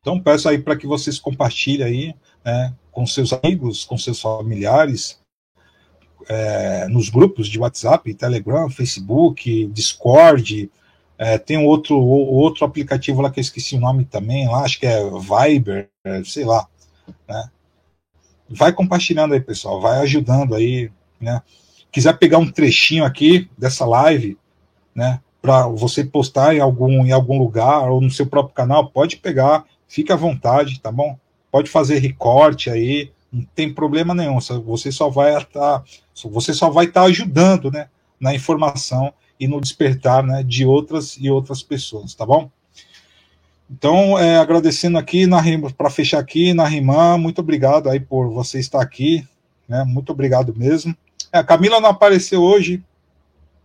Então peço aí para que vocês compartilhem aí, né, com seus amigos, com seus familiares, é, nos grupos de WhatsApp, Telegram, Facebook, Discord, é, tem outro outro aplicativo lá que eu esqueci o nome também, lá acho que é Viber, sei lá, né? vai compartilhando aí, pessoal, vai ajudando aí, né? Quiser pegar um trechinho aqui dessa live, né, para você postar em algum, em algum lugar ou no seu próprio canal, pode pegar, fique à vontade, tá bom? Pode fazer recorte aí, não tem problema nenhum. Você só vai estar, você só vai estar ajudando, né, na informação e no despertar, né, de outras e outras pessoas, tá bom? Então, é, agradecendo aqui para fechar aqui, Narimã, muito obrigado aí por você estar aqui, né? Muito obrigado mesmo. É, a Camila não apareceu hoje,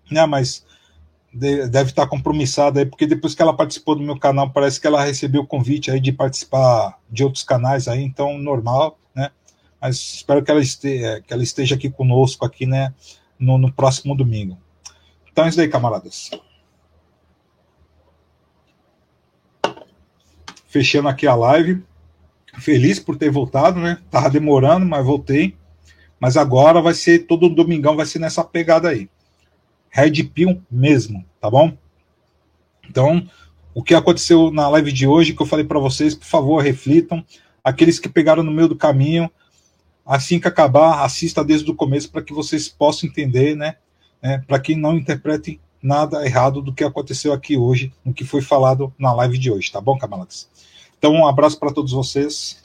né? Mas deve estar compromissada aí, porque depois que ela participou do meu canal, parece que ela recebeu o convite aí de participar de outros canais aí, então normal, né? Mas espero que ela esteja, que ela esteja aqui conosco aqui, né? No, no próximo domingo. Então é isso aí, camaradas. fechando aqui a live. Feliz por ter voltado, né? Tava demorando, mas voltei. Mas agora vai ser todo domingão, vai ser nessa pegada aí. Red Pill mesmo, tá bom? Então, o que aconteceu na live de hoje, que eu falei para vocês, por favor, reflitam. Aqueles que pegaram no meio do caminho, assim que acabar, assista desde o começo para que vocês possam entender, né? né para que não interpretem nada errado do que aconteceu aqui hoje, no que foi falado na live de hoje, tá bom, camaradas? Então, um abraço para todos vocês.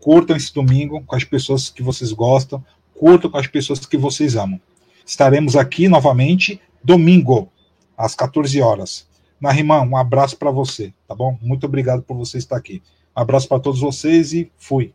Curtam esse domingo com as pessoas que vocês gostam, curtam com as pessoas que vocês amam. Estaremos aqui novamente domingo, às 14 horas. Narimã, um abraço para você, tá bom? Muito obrigado por você estar aqui. Um abraço para todos vocês e fui.